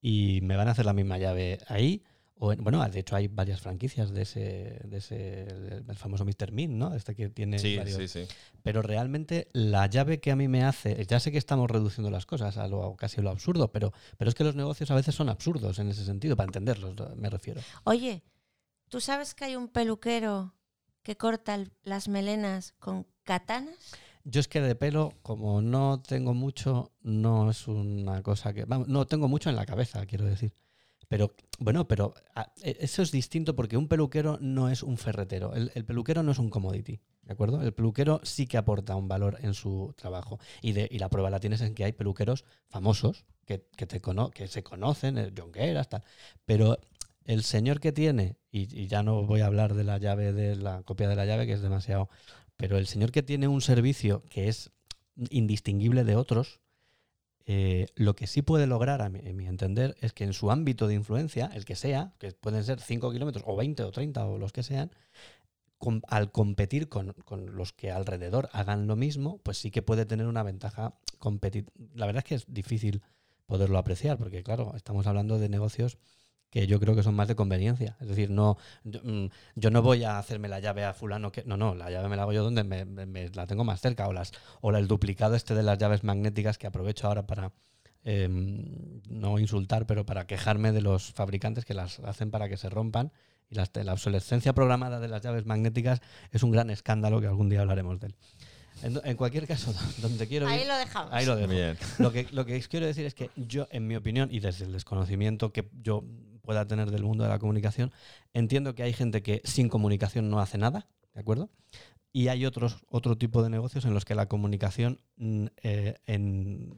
y me van a hacer la misma llave ahí. O en- bueno, de hecho hay varias franquicias de ese, de ese el famoso Mr. Mint, ¿no? Este que tiene Sí, varios. sí, sí. Pero realmente la llave que a mí me hace, ya sé que estamos reduciendo las cosas a lo casi a lo absurdo, pero, pero es que los negocios a veces son absurdos en ese sentido, para entenderlos, me refiero. Oye, ¿tú sabes que hay un peluquero que corta el- las melenas con katanas? Yo es que de pelo, como no tengo mucho, no es una cosa que... Vamos, no tengo mucho en la cabeza, quiero decir. Pero, bueno, pero ah, e- eso es distinto porque un peluquero no es un ferretero. El, el peluquero no es un commodity, ¿de acuerdo? El peluquero sí que aporta un valor en su trabajo. Y, de, y la prueba la tienes en que hay peluqueros famosos que, que, te cono- que se conocen, el Jonqueras, tal. Pero el señor que tiene, y, y ya no voy a hablar de la llave, de la copia de la llave, que es demasiado pero el señor que tiene un servicio que es indistinguible de otros, eh, lo que sí puede lograr, a mi, en mi entender, es que en su ámbito de influencia, el que sea, que pueden ser 5 kilómetros o 20 o 30 o los que sean, al competir con, con los que alrededor hagan lo mismo, pues sí que puede tener una ventaja competitiva. La verdad es que es difícil poderlo apreciar, porque claro, estamos hablando de negocios que yo creo que son más de conveniencia. Es decir, no, yo, mm, yo no voy a hacerme la llave a fulano que. No, no, la llave me la hago yo donde me, me- me la tengo más cerca. O las, o la- el duplicado este de las llaves magnéticas que aprovecho ahora para em, no insultar, pero para quejarme de los fabricantes que las hacen para que se rompan. Y las- la obsolescencia programada de las llaves magnéticas es un gran escándalo que algún día hablaremos de él. En, en cualquier caso, donde quiero Ahí ir, lo dejamos. ahí lo dejo. Bien. Lo que, lo que quiero decir es que yo, en mi opinión, y desde el desconocimiento que yo pueda tener del mundo de la comunicación, entiendo que hay gente que sin comunicación no hace nada, ¿de acuerdo? Y hay otros, otro tipo de negocios en los que la comunicación mm, eh, en-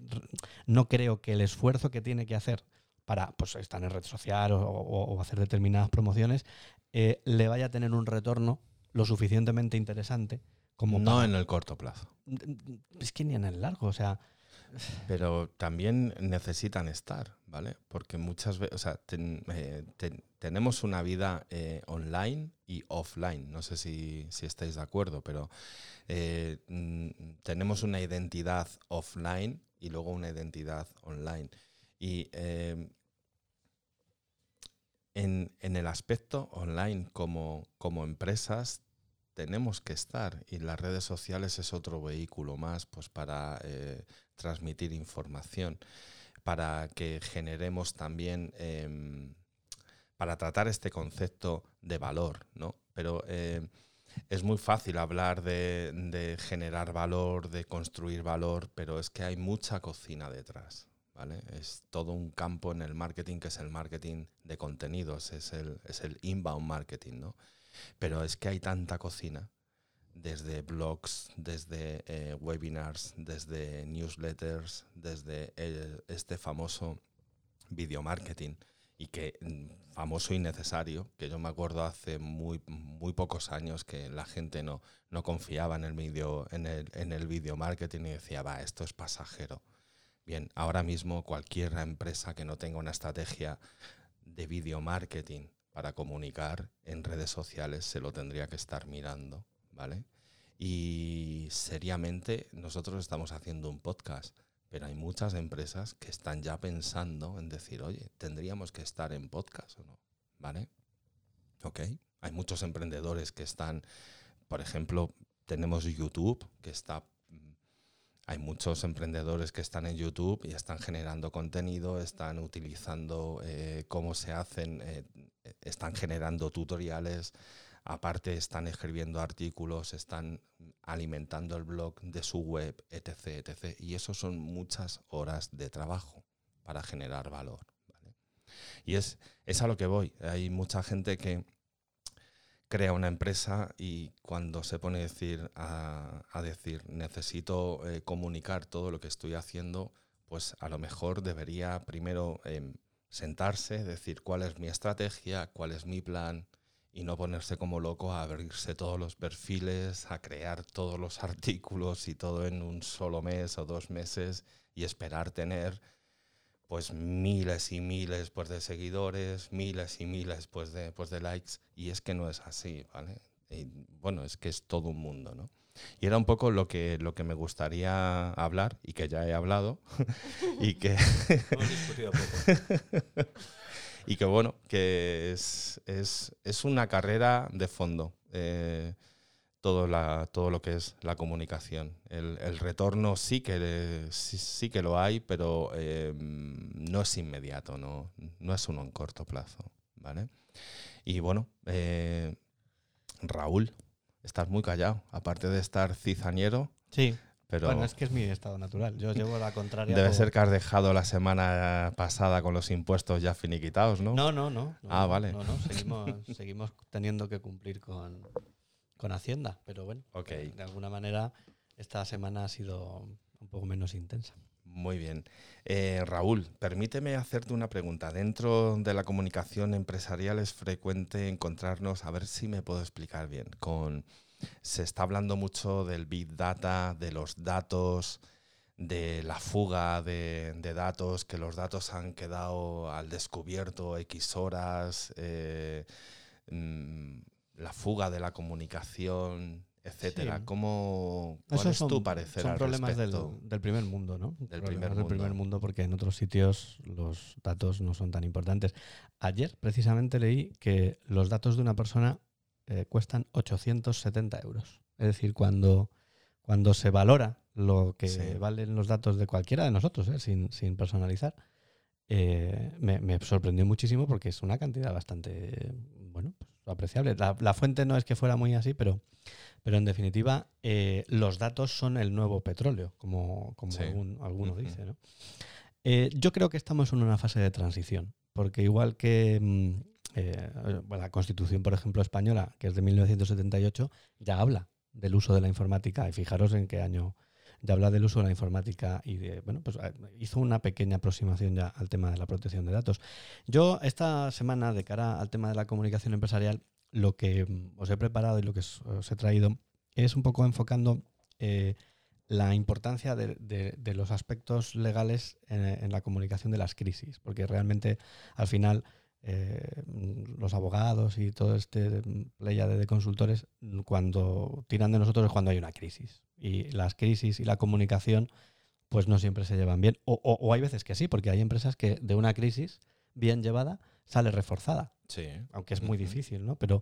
no creo que el esfuerzo que tiene que hacer para pues, estar en red social o, o- o hacer determinadas promociones eh, le vaya a tener un retorno lo suficientemente interesante como No para- en el corto plazo. Es que ni en el largo, o sea, Pero también necesitan estar, ¿vale? Porque muchas veces, o sea, eh, ten- tenemos una vida eh, online y offline. No sé si, si estáis de acuerdo, pero eh, mm, tenemos una identidad offline y luego una identidad online. Y eh, en, en el aspecto online como, como empresas tenemos que estar y las redes sociales es otro vehículo más pues para transmitir información, para que generemos también, em, para tratar este concepto de valor, ¿no? Pero eh, es muy fácil hablar de, de generar valor, de construir valor, pero es que hay mucha cocina detrás. ¿Vale? Es todo un campo en el marketing que es el marketing de contenidos, es el, es el inbound marketing, ¿no? Pero es que hay tanta cocina, desde blogs, desde eh, webinars, desde newsletters, desde el- este famoso video marketing y que mm, famoso y necesario, que yo me acuerdo hace muy, muy pocos años que la gente no, no confiaba en el video, en el, en el video marketing y decía, va, esto es pasajero. Bien, ahora mismo cualquier empresa que no tenga una estrategia de video marketing para comunicar en redes sociales se lo tendría que estar mirando, ¿vale? Y seriamente nosotros estamos haciendo un podcast, pero hay muchas empresas que están ya pensando en decir, oye, tendríamos que estar en podcast o no, ¿vale? Ok, hay muchos emprendedores que están, por ejemplo, tenemos YouTube, que está mm, hay muchos emprendedores que están en YouTube y están generando contenido, están utilizando eh, cómo se hacen, eh, están generando tutoriales, aparte están escribiendo artículos, están alimentando el blog de su web, etc. etc. Y eso son muchas horas de trabajo para generar valor. Y es, a lo que voy. Hay mucha gente que crea una empresa y cuando se pone a decir, a, a decir necesito eh, comunicar todo lo que estoy haciendo, pues a lo mejor debería primero em, sentarse, decir cuál es mi estrategia, cuál es mi plan y no ponerse como loco a abrirse todos los perfiles, a crear todos los artículos y todo en un solo mes o dos meses y esperar tener pues miles y miles pues, de seguidores, miles y miles pues, de, pues, de likes, y es que no es así, ¿vale? Y, bueno, es que es todo un mundo, ¿no? Y era un poco lo que, lo que me gustaría hablar, y que ya he hablado, y que. y que bueno, que es, es, es una carrera de fondo. eh, todo, la, todo lo que es la comunicación. El, el retorno sí que, sí, sí que lo hay, pero eh, no es inmediato, no, no es uno en corto plazo. ¿vale? Y bueno, eh, Raúl, estás muy callado, aparte de estar cizañero, Sí, pero bueno, es que es mi estado natural. Yo llevo la contraria. debe ser que has dejado la semana pasada con los impuestos ya finiquitados, ¿no? No, no, no. no, Ah, vale. No, no, seguimos, seguimos teniendo que cumplir con, con Hacienda, pero bueno, Ok. eh, de alguna manera esta semana ha sido un poco menos intensa. Muy bien. Eh, Raúl, permíteme hacerte una pregunta. Dentro de la comunicación empresarial es frecuente encontrarnos, a ver si me puedo explicar bien, con se está hablando mucho del big data, de los datos, de la fuga de, de datos, que los datos han quedado al descubierto X horas, eh, mm, la fuga de la comunicación, etcétera. Sí. ¿Cómo, ¿Cuál Esos es tu parecer son al problemas del, primer mundo, ¿no? Del del primer mundo porque en otros sitios los datos no son tan importantes. Ayer precisamente leí que los datos de una persona eh, cuestan 870 euros. Es decir, cuando, cuando se valora lo que Sí. valen los datos de cualquiera de nosotros, ¿eh? sin, sin personalizar, eh, me, me sorprendió muchísimo porque es una cantidad bastante, bueno, pues apreciable. La, fuente no es que fuera muy así, pero, pero en definitiva los datos son el nuevo petróleo, como, como alguno dice. ¿no? Eh, yo creo que estamos en una fase de transición, porque igual que mm, eh, la Constitución, por ejemplo, española, que es de 1978, ya habla del uso de la informática, y fijaros en qué año ya habla del uso de la informática y de, bueno, pues eh, hizo una pequeña aproximación ya al tema de la protección de datos. Yo esta semana, de cara al tema de la comunicación empresarial, lo que mm, os he preparado y lo que os he traído es un poco enfocando la importancia de, los aspectos legales en, la comunicación de las crisis, porque realmente al final eh, los abogados y todo este pléyade de consultores cuando tiran de nosotros es cuando hay una crisis y las crisis y la comunicación pues no siempre se llevan bien o, hay veces que sí, porque hay empresas que de una crisis bien llevada sale reforzada. Sí. Aunque es muy difícil, ¿no? Pero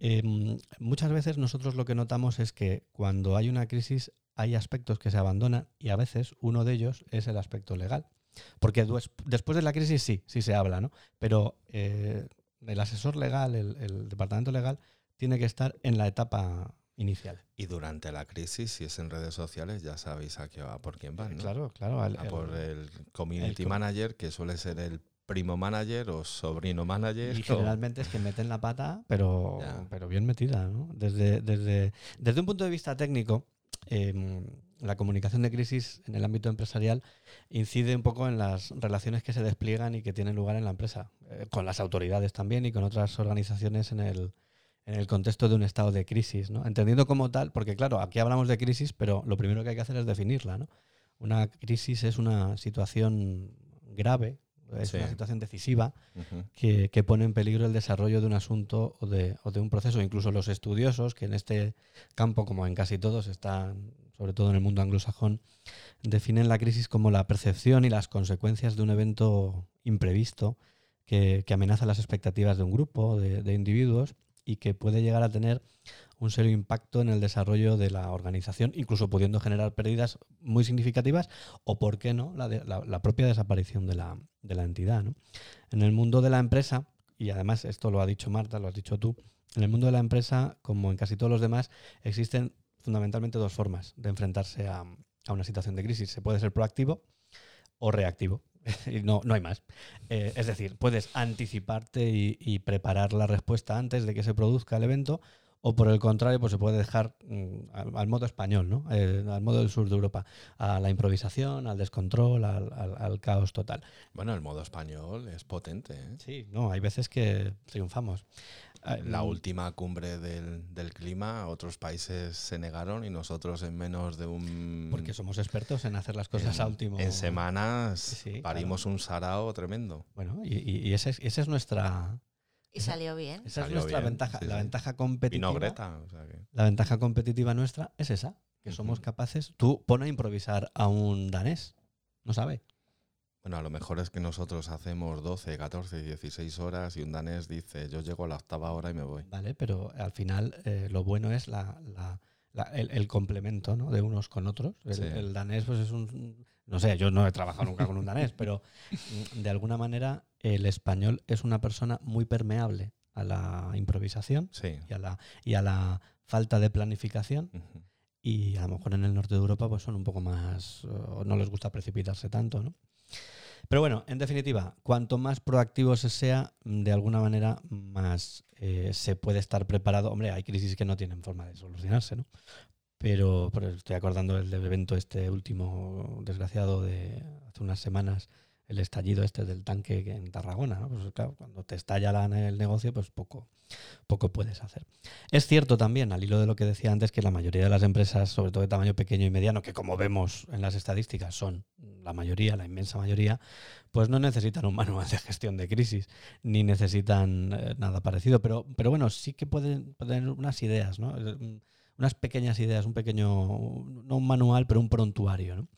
em, muchas veces nosotros lo que notamos es que cuando hay una crisis hay aspectos que se abandonan y a veces uno de ellos es el aspecto legal. Porque después de la crisis sí, sí se habla, ¿no? Pero eh, el asesor legal, el, departamento legal, tiene que estar en la etapa inicial. Y durante la crisis, si es en redes sociales, ya sabéis a, qué, va por quién van, ¿no? Claro, claro. a por el community manager, que suele ser el primo manager o sobrino manager. Y generalmente es que meten la pata, pero, pero bien metida, ¿no? Desde, desde, desde un punto de vista técnico, Em, la comunicación de crisis en el ámbito empresarial incide un poco en las relaciones que se despliegan y que tienen lugar en la empresa, eh, con las autoridades también y con otras organizaciones en el, en el contexto de un estado de crisis, ¿no? Entendiendo como tal, porque claro, aquí hablamos de crisis, pero lo primero que hay que hacer es definirla, ¿no? Una crisis es una situación grave, es una situación decisiva que, que, pone en peligro el desarrollo de un asunto o de, o de, un proceso. Incluso los estudiosos, que en este campo, como en casi todos, están, sobre todo en el mundo anglosajón, definen la crisis como la percepción y las consecuencias de un evento imprevisto que, amenaza las expectativas de un grupo de, individuos y que puede llegar a tener un serio impacto en el desarrollo de la organización, incluso pudiendo generar pérdidas muy significativas o, por qué no, la, propia desaparición de la, de la entidad. En el mundo de la empresa, y además esto lo ha dicho Marta, lo has dicho tú, en el mundo de la empresa, como en casi todos los demás, existen fundamentalmente dos formas de enfrentarse a, a una situación de crisis. Se puede ser proactivo o reactivo. y no, no hay más. Eh, es decir, puedes anticiparte y, y, preparar la respuesta antes de que se produzca el evento o por el contrario, pues se puede dejar mm, al, modo español, ¿no? Eh, al modo del sur de Europa, a la improvisación, al descontrol, al, caos total. Bueno, el modo español es potente. ¿eh? Sí, no, hay veces que triunfamos. La última cumbre del, del, clima, otros países se negaron y nosotros en menos de un... Porque somos expertos en hacer las cosas a último... En semanas parimos un sarao tremendo. Bueno, y, y, esa, es, esa es nuestra y salió bien. Esa es nuestra ventaja. la ventaja competitiva. Greta, La ventaja competitiva nuestra es esa, que somos capaces. Tú pon a improvisar a un danés. No sabe. Bueno, a lo mejor es que nosotros hacemos 12, 14, 16 horas y un danés dice, yo llego a la octava hora y me voy. Vale, pero al final eh, lo bueno es la, el, complemento ¿no? de unos con otros. El, danés pues es un... No sé, yo no he trabajado nunca con un danés, pero mm, de alguna manera el español es una persona muy permeable a la improvisación y, a la, y a la falta de planificación. Y a lo mejor en el norte de Europa pues son un poco más... no les gusta precipitarse tanto, ¿no? Pero bueno, en definitiva, cuanto más proactivo se sea, de alguna manera más eh, se puede estar preparado. Hombre, hay crisis que no tienen forma de solucionarse, ¿no? Pero, pero estoy acordando del evento este último desgraciado de hace unas semanas el estallido este del tanque en Tarragona. ¿no? Pues claro, cuando te estalla el negocio, pues poco, poco puedes hacer. Es cierto también, al hilo de lo que decía antes, que la mayoría de las empresas, sobre todo de tamaño pequeño y mediano, que como vemos en las estadísticas son la mayoría, la inmensa mayoría, pues no necesitan un manual de gestión de crisis, ni necesitan eh, nada parecido. Pero, pero bueno, sí que pueden tener unas ideas, ¿no? unas pequeñas ideas, un pequeño, no un manual, pero un prontuario. ¿no?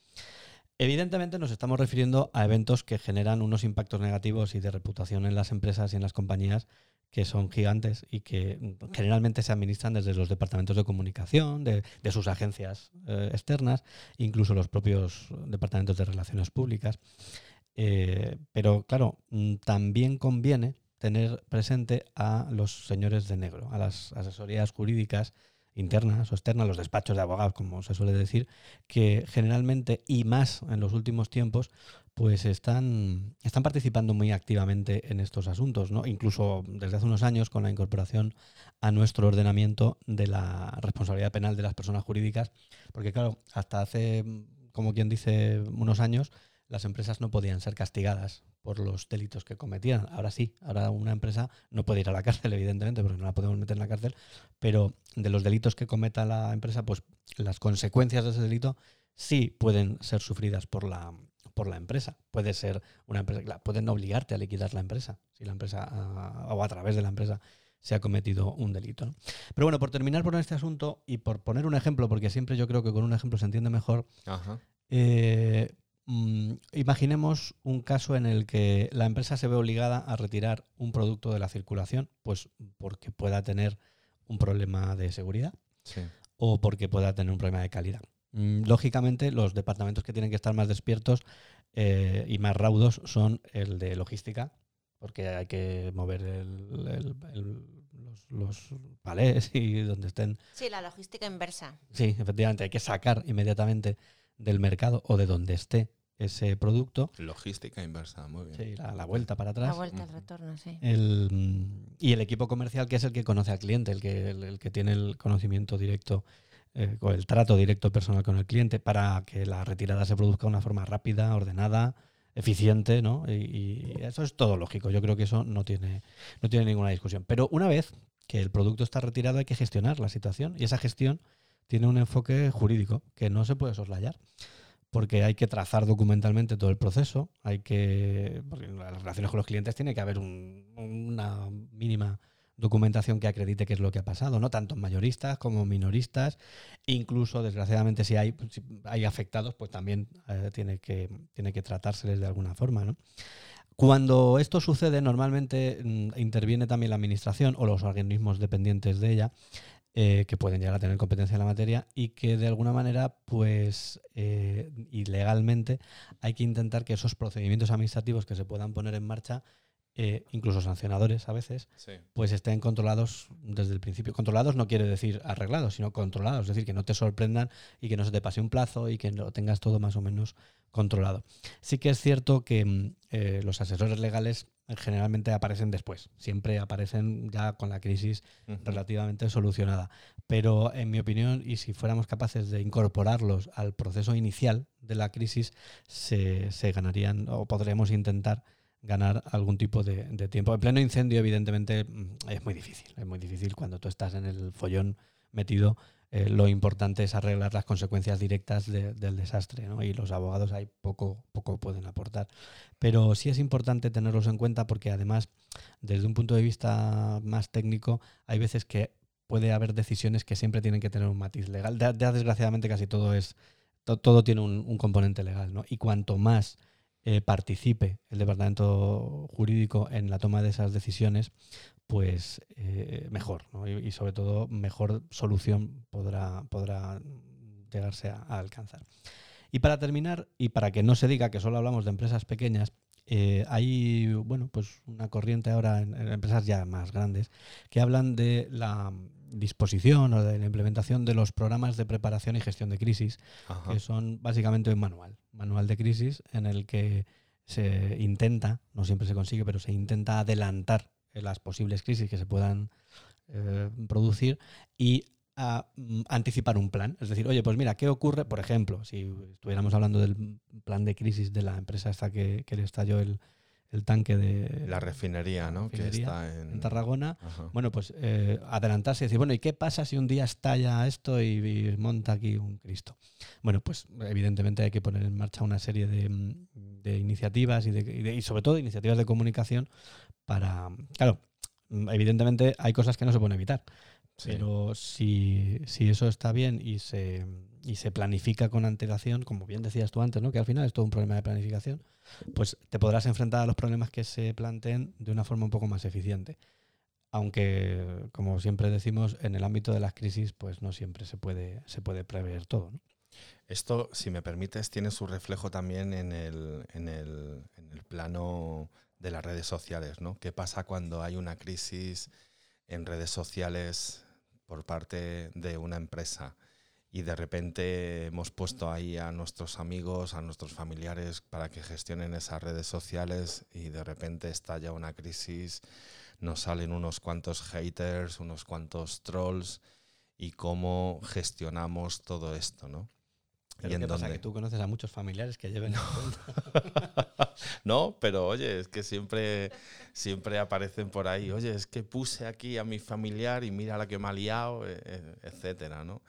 Evidentemente nos estamos refiriendo a eventos que generan unos impactos negativos y de reputación en las empresas y en las compañías que son gigantes y que generalmente se administran desde los departamentos de comunicación, de, sus agencias eh, externas, incluso los propios departamentos de relaciones públicas. Eh, pero claro, mm, también conviene tener presente a los señores de negro, a las asesorías jurídicas internas o externas, los despachos de abogados, como se suele decir, que generalmente y más en los últimos tiempos, pues están, están participando muy activamente en estos asuntos, ¿no? Incluso desde hace unos años con la incorporación a nuestro ordenamiento de la responsabilidad penal de las personas jurídicas, porque claro, hasta hace, como quien dice, unos años, las empresas no podían ser castigadas por los delitos que cometían. Ahora sí, ahora una empresa no puede ir a la cárcel, evidentemente, porque no la podemos meter en la cárcel, pero de los delitos que cometa la empresa, pues las consecuencias de ese delito sí pueden ser sufridas por la, por la empresa. Puede ser una empresa, pueden obligarte a liquidar la empresa, si la empresa ah, o a través de la empresa se ha cometido un delito. Pero bueno, por terminar por este asunto y por poner un ejemplo, porque siempre yo creo que con un ejemplo se entiende mejor, eh, Mm, imaginemos un caso en el que la empresa se ve obligada a retirar un producto de la circulación, pues porque pueda tener un problema de seguridad o porque pueda tener un problema de calidad. Mm, lógicamente, los departamentos que tienen que estar más despiertos eh, y más raudos son el de logística, porque hay que mover los, los palés y donde estén. Sí, la logística inversa. Sí, efectivamente, hay que sacar inmediatamente del mercado o de donde esté ese producto. Logística inversa, muy bien. Sí, la, vuelta para atrás. La vuelta al retorno, sí. y el equipo comercial que es el que conoce al cliente, el que, el, que tiene el conocimiento directo eh, o el trato directo personal con el cliente para que la retirada se produzca de una forma rápida, ordenada, eficiente, ¿no? Y, y, eso es todo lógico. Yo creo que eso no tiene, no tiene ninguna discusión. Pero una vez que el producto está retirado hay que gestionar la situación y esa gestión tiene un enfoque jurídico que no se puede soslayar porque hay que trazar documentalmente todo el proceso, hay que, porque en las relaciones con los clientes tiene que haber una mínima documentación que acredite qué es lo que ha pasado, ¿no? Tanto mayoristas como minoristas, incluso desgraciadamente si hay, hay afectados, pues también eh, tiene, que, tiene que tratárseles de alguna forma, ¿no? Cuando esto sucede, normalmente mm, interviene también la administración o los organismos dependientes de ella eh, que pueden llegar a tener competencia en la materia y que de alguna manera, pues, eh, legalmente, hay que intentar que esos procedimientos administrativos que se puedan poner en marcha, eh, incluso sancionadores a veces, pues estén controlados desde el principio. Controlados no quiere decir arreglados, sino controlados, es decir, que no te sorprendan y que no se te pase un plazo y que lo tengas todo más o menos controlado. Sí que es cierto que mm, los asesores legales generalmente aparecen después, siempre aparecen ya con la crisis relativamente solucionada. Pero en mi opinión, y si fuéramos capaces de incorporarlos al proceso inicial de la crisis, se, ganarían o podremos intentar ganar algún tipo de, tiempo. En pleno incendio, evidentemente, mm, es muy difícil. Es muy difícil cuando tú estás en el follón metido eh, lo importante es arreglar las consecuencias directas del desastre, y los abogados ahí poco, poco pueden aportar. Pero sí es importante tenerlos en cuenta porque además, desde un punto de vista más técnico, hay veces que puede haber decisiones que siempre tienen que tener un matiz legal. Ya, desgraciadamente casi todo es todo tiene un, componente legal. Y cuanto más eh, participe el departamento jurídico en la toma de esas decisiones, pues eh, mejor, y, sobre todo mejor solución podrá, podrá llegarse a, alcanzar. Y para terminar, y para que no se diga que solo hablamos de empresas pequeñas, eh, hay bueno, pues una corriente ahora en, empresas ya más grandes que hablan de la disposición o de la implementación de los programas de preparación y gestión de crisis, que son básicamente un manual, manual de crisis en el que se intenta, no siempre se consigue, pero se intenta adelantar las posibles crisis que se puedan eh, producir y a, mm, anticipar un plan. Es decir, oye, pues mira, ¿qué ocurre? Por ejemplo, si estuviéramos hablando del plan de crisis de la empresa esta que, que le estalló el, el tanque de la refinería, ¿no? que está en, Tarragona. Bueno, pues eh, adelantarse y decir, bueno, ¿y qué pasa si un día estalla esto y, monta aquí un Cristo? Bueno, pues evidentemente hay que poner en marcha una serie de, mm, iniciativas y, de, y, sobre todo iniciativas de comunicación para, claro, evidentemente hay cosas que no se pueden evitar. Pero si, si, eso está bien y se, y se planifica con antelación, como bien decías tú antes, ¿no? que al final es todo un problema de planificación, pues te podrás enfrentar a los problemas que se planteen de una forma un poco más eficiente. Aunque, como siempre decimos, en el ámbito de las crisis, pues no siempre se puede, se puede prever todo. Esto, si me permites, tiene su reflejo también en el, en el, en el plano de las redes sociales, ¿no? ¿Qué pasa cuando hay una crisis en redes sociales por parte de una empresa? Y de repente hemos puesto ahí a nuestros amigos, a nuestros familiares para que gestionen esas redes sociales y de repente estalla una crisis, nos salen unos cuantos haters, unos cuantos trolls y cómo gestionamos todo esto, ¿no? Pero y en ¿qué pasa? donde- Que tú conoces a muchos familiares que lleven no, pero oye, es que siempre, siempre aparecen por ahí, oye, es que puse aquí a mi familiar y mira la que me ha liado, eh, eh, etcétera, ¿no?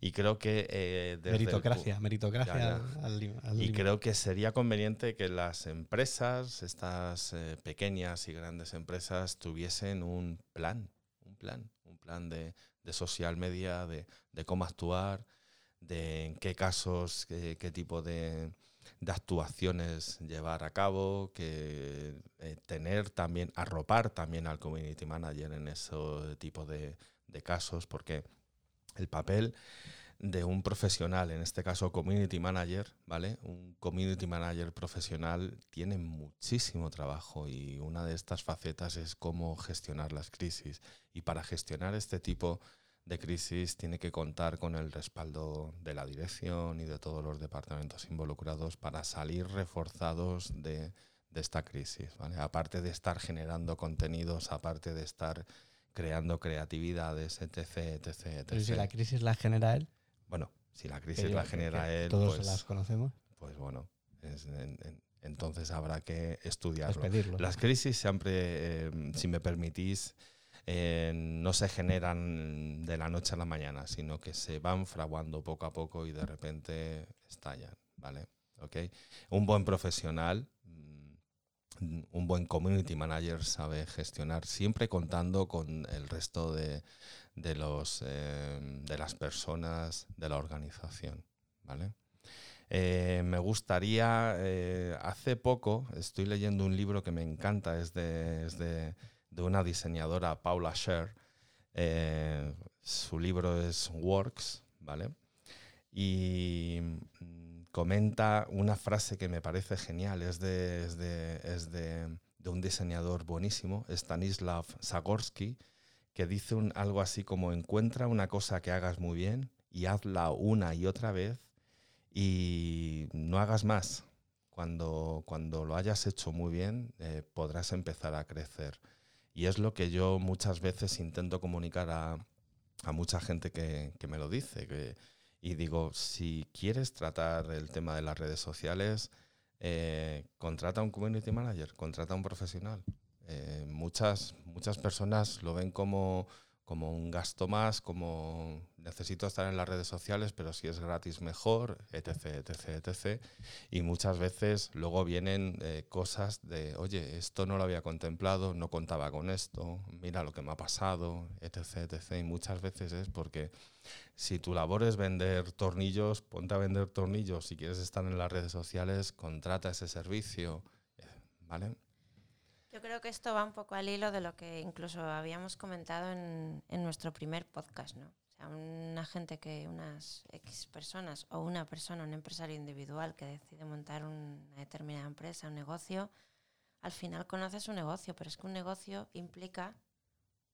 Y creo que eh, desde el meritocracia, meritocracia Ya, ya. al, al Y creo que sería conveniente que las empresas, estas eh, pequeñas y grandes empresas, tuviesen un plan, un plan, un plan de, de social media, de, de cómo actuar, de en qué casos, qué, qué tipo de, de actuaciones llevar a cabo, que eh, tener también, arropar también al community manager en ese tipo de, de casos, porque el papel de un profesional, en este caso community manager, ¿vale? Un community manager profesional tiene muchísimo trabajo y una de estas facetas es cómo gestionar las crisis. Y para gestionar este tipo de crisis tiene que contar con el respaldo de la dirección y de todos los departamentos involucrados para salir reforzados de, de esta crisis, ¿vale? Aparte de estar generando contenidos, aparte de estar creando creatividades, etc, etc, etc. Pero si la crisis la genera él, Bueno, si la crisis la genera él, todos pues, las conocemos, pues bueno, es- en- en- entonces habrá que es estudiarlo. Las crisis siempre, eh, si me permitís, eh, no se generan de la noche a la mañana, sino que se van fraguando poco a poco y de repente estallan, ¿vale? ¿Ok? Un buen profesional, mm, un buen community manager sabe gestionar, siempre contando con el resto de, de los, eh, de las personas de la organización, ¿vale? Eh, me gustaría, hace poco estoy leyendo un libro que me encanta, es de, de una diseñadora, Paula Scher. Eh, su libro es Works, ¿vale? Y mm, comenta una frase que me parece genial, es de, es de, es de, de un diseñador buenísimo, Stanislav Zagorsky, que dice un- algo así como encuentra una cosa que hagas muy bien y hazla una y otra vez y no hagas más. Cuando, cuando lo hayas hecho muy bien, eh, podrás empezar a crecer. Y es lo que yo muchas veces intento comunicar a, a mucha gente que, que me lo dice. que- y digo, si quieres tratar el tema de las redes sociales, eh, contrata un community manager, contrata un profesional. Eh, muchas, muchas personas lo ven como, como un gasto más, como necesito estar en las redes sociales, pero si es gratis mejor, etc, etc, etc. Y muchas veces luego vienen eh, cosas de, oye, esto no lo había contemplado, no contaba con esto, mira lo que me ha pasado, etc, etc. Y muchas veces es porque si tu labor es vender tornillos, ponte a vender tornillos. Si quieres estar en las redes sociales, contrata ese servicio, eh, ¿vale? Yo creo que esto va un poco al hilo de lo que incluso habíamos comentado en, en nuestro primer podcast, ¿no? O sea, una gente que, unas X personas o una persona, un empresario individual que decide montar una determinada empresa, un negocio, al final conoce su negocio, pero es que un negocio implica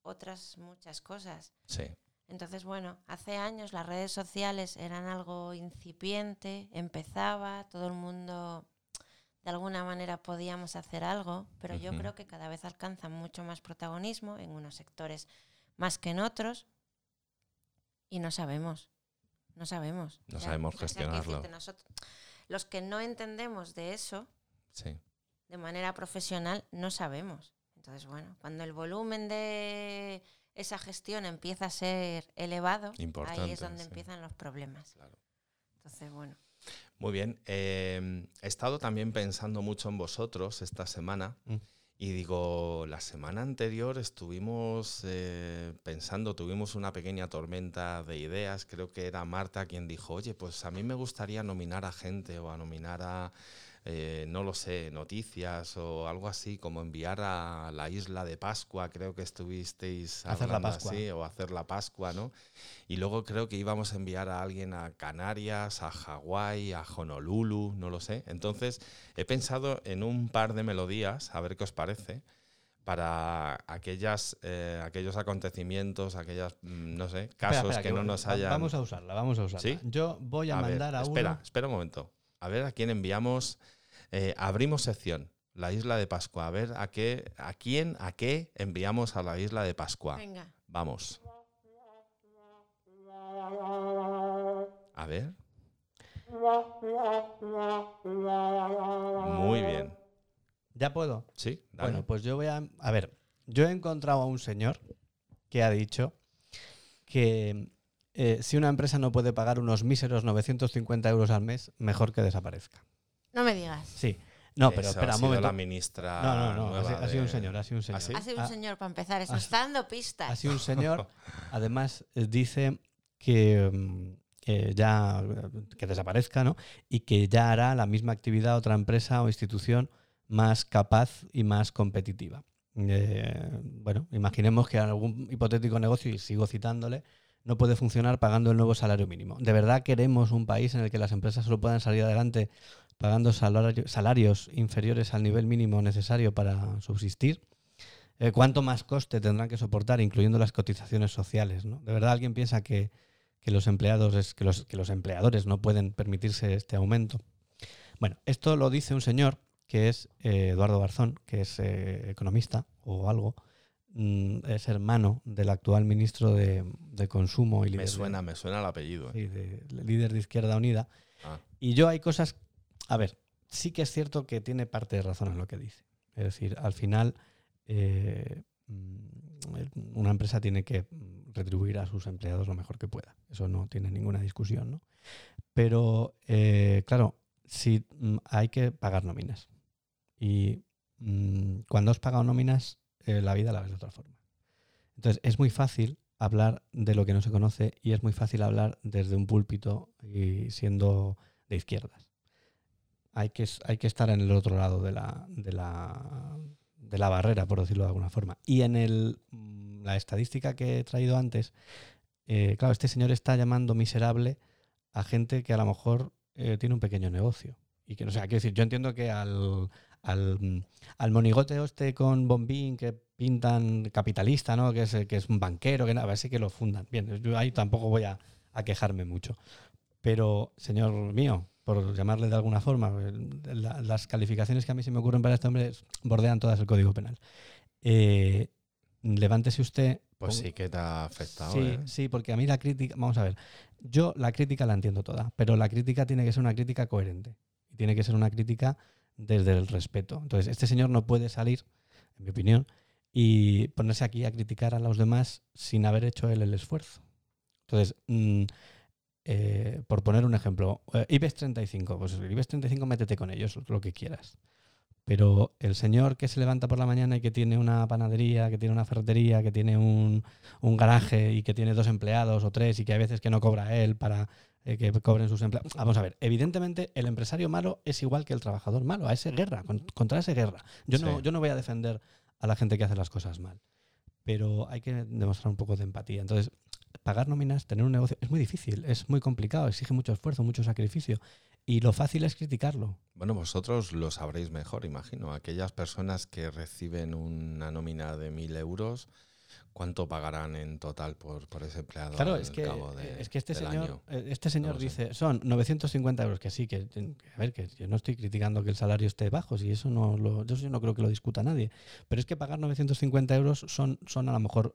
otras muchas cosas. Sí. Entonces, bueno, hace años las redes sociales eran algo incipiente, empezaba, todo el mundo de alguna manera podíamos hacer algo, pero yo creo que cada vez alcanzan mucho más protagonismo en unos sectores más que en otros y no sabemos, no sabemos. No sabemos o sea, quiero gestionarlo. nosotros- los que no entendemos de eso Sí. de manera profesional no sabemos. Entonces, bueno, cuando el volumen de esa gestión empieza a ser elevado, ahí es donde sí. empiezan los problemas. Claro. Entonces, bueno. Muy bien. eh, he estado también pensando mucho en vosotros esta semana. Mm. Y digo, la semana anterior estuvimos eh, pensando, tuvimos una pequeña tormenta de ideas. Creo que era Marta quien dijo, oye, pues a mí me gustaría nominar a gente o a nominar a, eh, no lo sé, noticias o algo así, como enviar a la isla de Pascua, creo que estuvisteis Hacer la Pascua. así, o hacer la Pascua, ¿no? Y luego creo que íbamos a enviar a alguien a Canarias, a Hawái, a Honolulu, no lo sé. Entonces he pensado en un par de melodías, a ver qué os parece, para aquellas, eh, aquellos acontecimientos, aquellas, mm, no sé, Espera, casos espera, que no nos hayan... Vamos a usarla, vamos a usarla. ¿Sí? Yo voy a, A ver, mandar a espera, uno. espera un momento. A ver a quién enviamos. Eh, abrimos sección, la isla de Pascua. A ver a qué, a quién, a qué enviamos a la isla de Pascua. Venga. Vamos. A ver. Muy bien. ¿Ya puedo? Sí, dale. Bueno, pues yo voy a... A ver, yo he encontrado a un señor que ha dicho que eh, si una empresa no puede pagar unos míseros 950 euros al mes, mejor que desaparezca. No me digas. Sí. No, pero Eso espera ha un sido momento. la ministra. No, no, no. Ha, sido- ha sido un señor, ha sido un señor. ¿Ah, sí? Ha sido un Ah, señor para empezar. Eso ha está dando pistas. Ha sido un señor. Además, eh, dice que mm, eh, ya que desaparezca, ¿no? Y que ya hará la misma actividad otra empresa o institución más capaz y más competitiva. Eh, bueno, imaginemos que algún hipotético negocio, y sigo citándole, no puede funcionar pagando el nuevo salario mínimo. ¿De verdad queremos un país en el que las empresas solo puedan salir adelante pagando salario- salarios inferiores al nivel mínimo necesario para subsistir? Eh, ¿Cuánto más coste tendrán que soportar, incluyendo las cotizaciones sociales? ¿no? ¿De verdad alguien piensa que, que los empleados es, que, los, que los empleadores no pueden permitirse este aumento? Bueno, esto lo dice un señor que es eh, Eduardo Garzón, que es eh, economista o algo, es hermano del actual ministro de, de Consumo y líder Me de- suena, me suena el apellido. ¿eh? sí, de- líder de Izquierda Unida. Ah. Y yo hay cosas, a ver, sí que es cierto que tiene parte de razón en lo que dice. Es decir, al final eh, mm, una empresa tiene que mm, retribuir a sus empleados lo mejor que pueda. Eso no tiene ninguna discusión, ¿no? Pero, eh, claro, sí mm, hay que pagar nóminas. Y mm, cuando has pagado nóminas, eh, la vida la ves de otra forma. Entonces, es muy fácil hablar de lo que no se conoce y es muy fácil hablar desde un púlpito y siendo de izquierdas. Hay que, hay que estar en el otro lado de la, de la, de la barrera, por decirlo de alguna forma. Y en el, mm, la estadística que he traído antes, eh, claro, este señor está llamando miserable a gente que a lo mejor eh, tiene un pequeño negocio. Y que, no sé, quiero decir, yo entiendo que al, al, al monigote este con bombín que pintan capitalista, ¿no? Que es, que es un banquero, que nada, a ver si que lo fundan. Bien, yo ahí tampoco voy a, a quejarme mucho. Pero, señor mío, por llamarle de alguna forma, la- las calificaciones que a mí se me ocurren para este hombre bordean todas el Código Penal. Eh, levántese usted. Pues sí que te ha afectado. Sí, ¿eh? sí, porque a mí la crítica, vamos a ver, yo la crítica la entiendo toda, pero la crítica tiene que ser una crítica coherente y tiene que ser una crítica desde el respeto. Entonces, este señor no puede salir, en mi opinión, y ponerse aquí a criticar a los demás sin haber hecho él el esfuerzo. Entonces, mm, eh, por poner un ejemplo, eh, IBEX 35, pues IBEX 35 métete con ellos, lo que quieras. Pero el señor que se levanta por la mañana y que tiene una panadería, que tiene una ferretería, que tiene un, un garaje y que tiene dos empleados o tres y que hay veces que no cobra él para eh, que cobren sus empleados. Vamos a ver, evidentemente el empresario malo es igual que el trabajador malo, a ese guerra, con- contra ese guerra. Yo, no, yo no voy a defender a la gente que hace las cosas mal, pero hay que demostrar un poco de empatía. Entonces, pagar nóminas, tener un negocio, es muy difícil, es muy complicado, exige mucho esfuerzo, mucho sacrificio. Y lo fácil es criticarlo. Bueno, vosotros lo sabréis mejor, imagino. Aquellas personas que reciben una nómina de mil euros, ¿cuánto pagarán en total por, por ese empleado? Claro, al es que, cabo de- es que este señor, año? eh, este señor dice, son 950 euros, que sí, que, a ver, que yo no estoy criticando que el salario esté bajo, si eso no lo, yo no creo que lo discuta nadie, pero es que pagar 950 euros son, son a lo mejor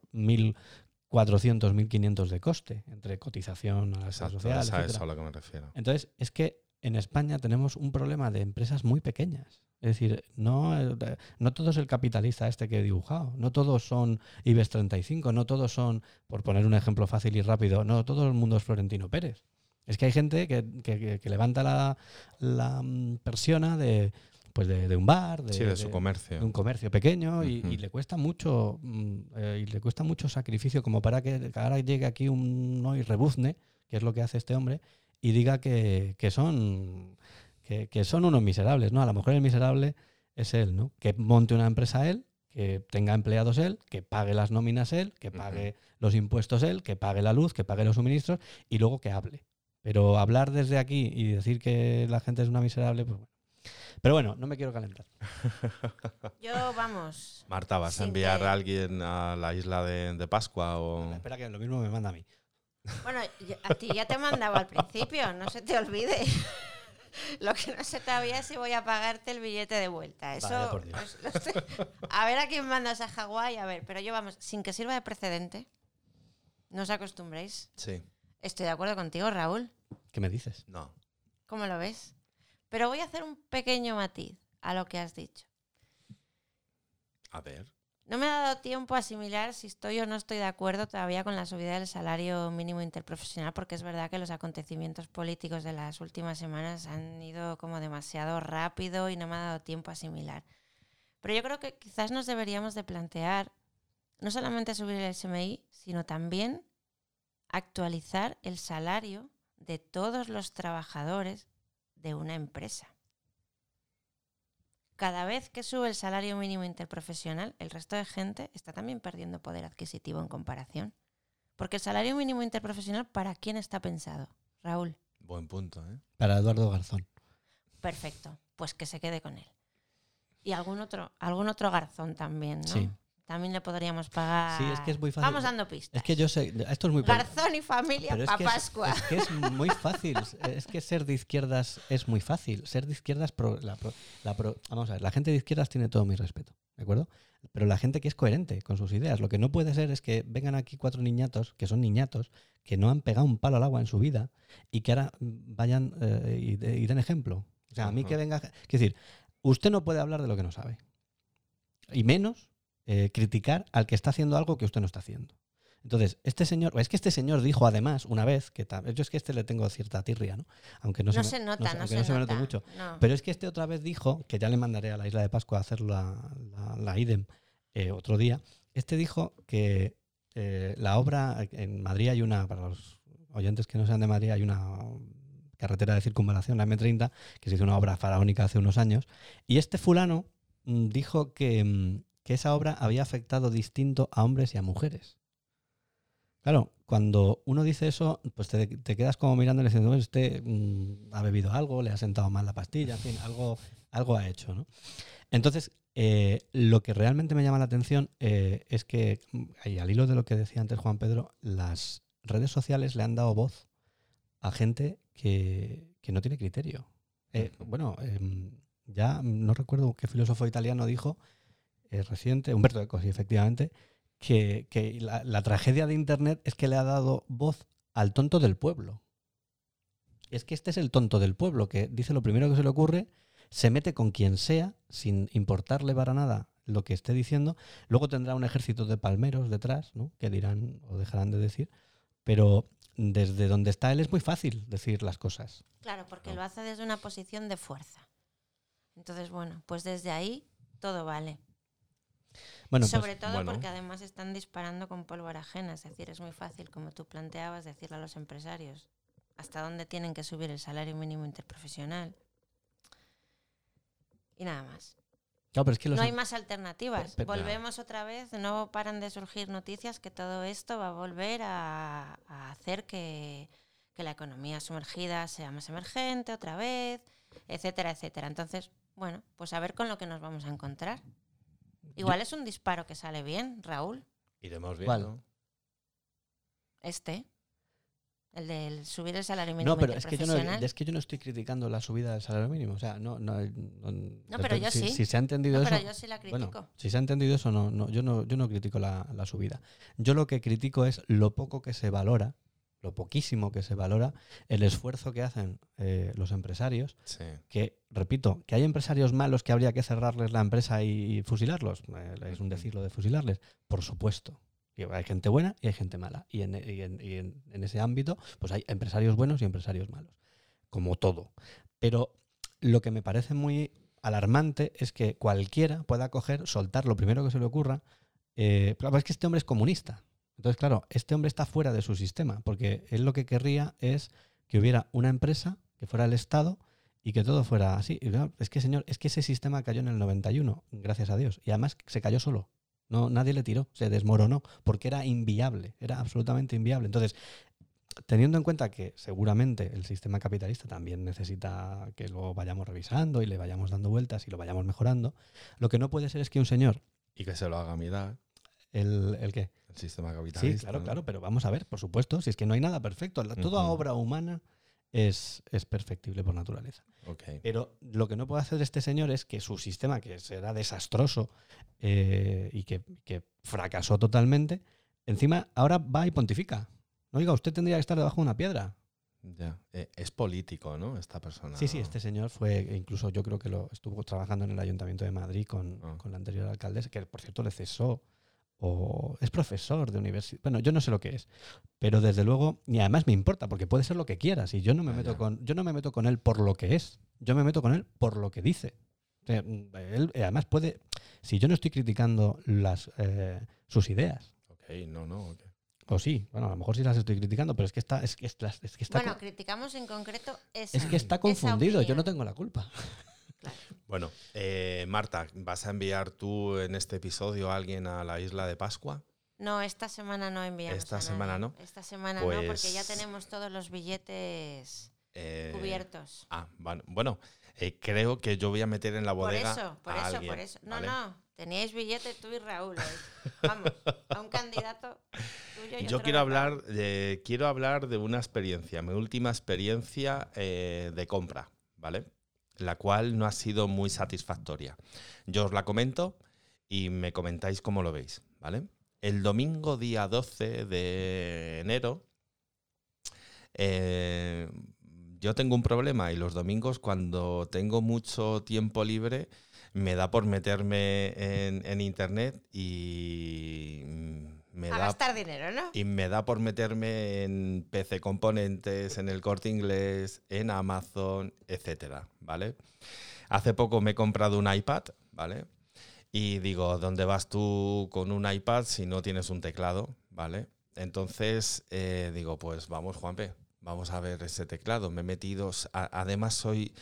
1.400, 1.500 de coste, entre cotización a la Exacto, social, es a eso a lo que me refiero. Entonces, es que en España tenemos un problema de empresas muy pequeñas. Es decir, no, eh, no todo es el capitalista este que he dibujado, no todos son IBEX 35, no todos son, por poner un ejemplo fácil y rápido, no todo el mundo es Florentino Pérez. Es que hay gente que, que- que- levanta la, la mm, persiana de, pues de, de un bar, de, sí, de su comercio. de un comercio pequeño y le cuesta mucho mm, eh, y le cuesta mucho sacrificio como para que ahora llegue aquí un no y rebuzne, que es lo que hace este hombre, y diga que, que son que, que son unos miserables, ¿no? A lo mejor el miserable es él, ¿no? Que monte una empresa él, que tenga empleados él, que pague las nóminas él, que pague los impuestos él, que pague la luz, que pague los suministros y luego que hable. Pero hablar desde aquí y decir que la gente es una miserable, pues bueno. Pero bueno, no me quiero calentar. Yo, vamos. Marta, ¿vas a enviar que- a alguien a la isla de, de Pascua o...? Espera que lo mismo me manda a mí. Bueno, a ti ya te mandaba al principio, no se te olvide. Lo que no se te había es si voy a pagarte el billete de vuelta. Eso, Vaya por Dios. lo sé. a ver a quién mandas a Hawái, a ver. Pero yo, vamos, sin que sirva de precedente, no os acostumbréis. Sí. Estoy de acuerdo contigo, Raúl. ¿Qué me dices? No. ¿Cómo lo ves? Pero voy a hacer un pequeño matiz a lo que has dicho. A ver. No me ha dado tiempo a asimilar si estoy o no estoy de acuerdo todavía con la subida del salario mínimo interprofesional, porque es verdad que los acontecimientos políticos de las últimas semanas han ido como demasiado rápido y no me ha dado tiempo a asimilar. Pero yo creo que quizás nos deberíamos de plantear no solamente subir el SMI, sino también actualizar el salario de todos los trabajadores de una empresa. Cada vez que sube el salario mínimo interprofesional, el resto de gente está también perdiendo poder adquisitivo en comparación. Porque el salario mínimo interprofesional, ¿para quién está pensado? Raúl, Buen punto, ¿eh? Para Eduardo Garzón. perfecto, pues que se quede con él. Y algún otro, algún otro garzón también, ¿no? Sí. También le podríamos pagar. Sí, es que es muy fácil. Vamos dando pistas. Es que yo sé, esto es muy Garzón y familia para es- Pascua. Es, que es muy fácil. Es que ser de izquierdas es muy fácil. Ser de izquierdas. pro- la pro- la pro- vamos a ver, la gente de izquierdas tiene todo mi respeto, ¿de acuerdo? Pero la gente que es coherente con sus ideas. Lo que no puede ser es que vengan aquí cuatro niñatos, que son niñatos, que no han pegado un palo al agua en su vida y que ahora vayan eh, y, de- y den ejemplo. O sea, a mí que venga. Quiero decir, usted no puede hablar de lo que no sabe. Y menos eh, criticar al que está haciendo algo que usted no está haciendo. Entonces, este señor, es que este señor dijo además una vez, que yo es que este le tengo cierta tirria, ¿no? Aunque no, No, se, se me- nota, no, se, se me nota. mucho. No. Pero es que este otra vez dijo, que ya le mandaré a la isla de Pascua a hacer la, la, la IDEM eh, otro día, este dijo que eh, la obra, en Madrid hay una, para los oyentes que no sean de Madrid, hay una carretera de circunvalación, la M30, que se hizo una obra faraónica hace unos años, y este fulano mm, dijo que, mm, que esa obra había afectado distinto a hombres y a mujeres. Claro, cuando uno dice eso, pues te, te quedas como mirándole diciendo, "Bueno, este mm, ha bebido algo, le ha sentado mal la pastilla, en fin, algo, algo ha hecho, ¿no? Entonces, eh, lo que realmente me llama la atención eh, es que, mm, y al hilo de lo que decía antes Juan Pedro, las redes sociales le han dado voz a gente que, que no tiene criterio. Eh, bueno, em, ya no recuerdo qué filósofo italiano dijo eh, reciente, Humberto Eco, sí, efectivamente, que, que la, la tragedia de Internet es que le ha dado voz al tonto del pueblo. Es que este es el tonto del pueblo, que dice lo primero que se le ocurre, se mete con quien sea, sin importarle para nada lo que esté diciendo. Luego tendrá un ejército de palmeros detrás, ¿no? que dirán o dejarán de decir. Pero desde donde está él es muy fácil decir las cosas. Claro, porque No. lo hace desde una posición de fuerza. Entonces, bueno, pues desde ahí todo vale. Bueno, pues, Sobre todo bueno. porque además están disparando con pólvora ajena. Es decir, es muy fácil, como tú planteabas, decirle a los empresarios hasta dónde tienen que subir el salario mínimo interprofesional. Y nada más. claro, pero es que los No hay em- más alternativas. Volvemos otra vez, no paran de surgir noticias que todo esto va a volver a, a hacer que, que la economía sumergida sea más emergente otra vez, etcétera, etcétera. Entonces, bueno, pues a ver con lo que nos vamos a encontrar. Igual es un disparo que sale bien, Raúl, Iremos ¿Cuál? viendo. este. El del subir el salario mínimo No, pero es que, yo no, es que yo no estoy criticando la subida del salario mínimo. O sea, no. No, no, pero yo si, sí. Si se ha entendido No, eso. pero yo sí la critico. Bueno, si se ha entendido eso, no, no, yo, no, yo no critico la, la subida. Yo lo que critico es lo poco que se valora, lo poquísimo que se valora, el esfuerzo que hacen eh, los empresarios. Sí. Que, repito, que hay empresarios malos que habría que cerrarles la empresa y, y fusilarlos. eh, es un decir lo de fusilarles. Por supuesto. Y hay gente buena y hay gente mala. Y en, y en- y en- en ese ámbito, pues hay empresarios buenos y empresarios malos. Como todo. Pero lo que me parece muy alarmante es que cualquiera pueda coger, soltar lo primero que se le ocurra. Eh, es que este hombre es comunista. Entonces, claro, este hombre está fuera de su sistema, porque él lo que querría es que hubiera una empresa que fuera el Estado y que todo fuera así. Y claro, es que, señor, es que ese sistema cayó en el 91, gracias a Dios. Y además se cayó solo. No, nadie le tiró, se desmoronó, porque era inviable, era absolutamente inviable. Entonces, teniendo en cuenta que seguramente el sistema capitalista también necesita que lo vayamos revisando y le vayamos dando vueltas y lo vayamos mejorando, lo que no puede ser es que un señor... Y que se lo haga mirar. ¿El, el qué? Sistema capitalista. Sí, claro, claro, pero vamos a ver, por supuesto, si es que no hay nada perfecto. La- Toda obra humana es, es perfectible por naturaleza. Ok. Pero lo que no puede hacer este señor es que su sistema, que será desastroso eh, y que, que fracasó totalmente, encima ahora va y pontifica. No diga, usted tendría que estar debajo de una piedra. Ya. Eh, es político, ¿no? Esta persona. Sí, sí, este señor fue, incluso yo creo que lo estuvo trabajando en el Ayuntamiento de Madrid con, Ah. con la anterior alcaldesa, que por cierto le cesó. O es profesor de universidad. Bueno, yo no sé lo que es. Pero desde luego, y además me importa, porque puede ser lo que quieras. Y yo no me Ah, meto ya. con. Yo no me meto con él por lo que es. Yo me meto con él por lo que dice. O sea, mm, él eh, además puede. Si yo no estoy criticando las eh, sus ideas. Ok, no, no. ok. O sí, bueno, a lo mejor sí las estoy criticando, pero es que está, es que, es, que está, Bueno, criticamos en concreto esa. es que está confundido. Yo no tengo la culpa. Bueno, eh, Marta, ¿vas a enviar tú en este episodio a alguien a la isla de Pascua? No, esta semana no enviamos. Esta a nadie. semana no. Esta semana no, porque ya Pues- tenemos todos los billetes Eh, cubiertos. Ah, bueno, eh, creo que yo voy a meter en la Por bodega eso, por a eso, alguien, por eso. No, ¿vale? no, teníais billete tú y Raúl. hoy. Vamos, a un candidato tuyo y Yo otro quiero hablar, de, quiero hablar de una experiencia, mi última experiencia eh, de compra, ¿vale? La cual no ha sido muy satisfactoria. Yo os la comento y me comentáis cómo lo veis, ¿vale? El domingo día 12 de enero, eh, yo tengo un problema y los domingos cuando tengo mucho tiempo libre me da por meterme en, en internet y me A da gastar dinero, ¿no? y me da por meterme en PC Componentes, en el Corte Inglés, en Amazon, etcétera, ¿vale? Hace poco me he comprado un iPad, ¿vale? Y digo, ¿dónde vas tú con un iPad si no tienes un teclado, ¿vale? Entonces eh, digo, pues vamos, Juanpe, vamos a ver ese teclado. Me he metido, a- además soy,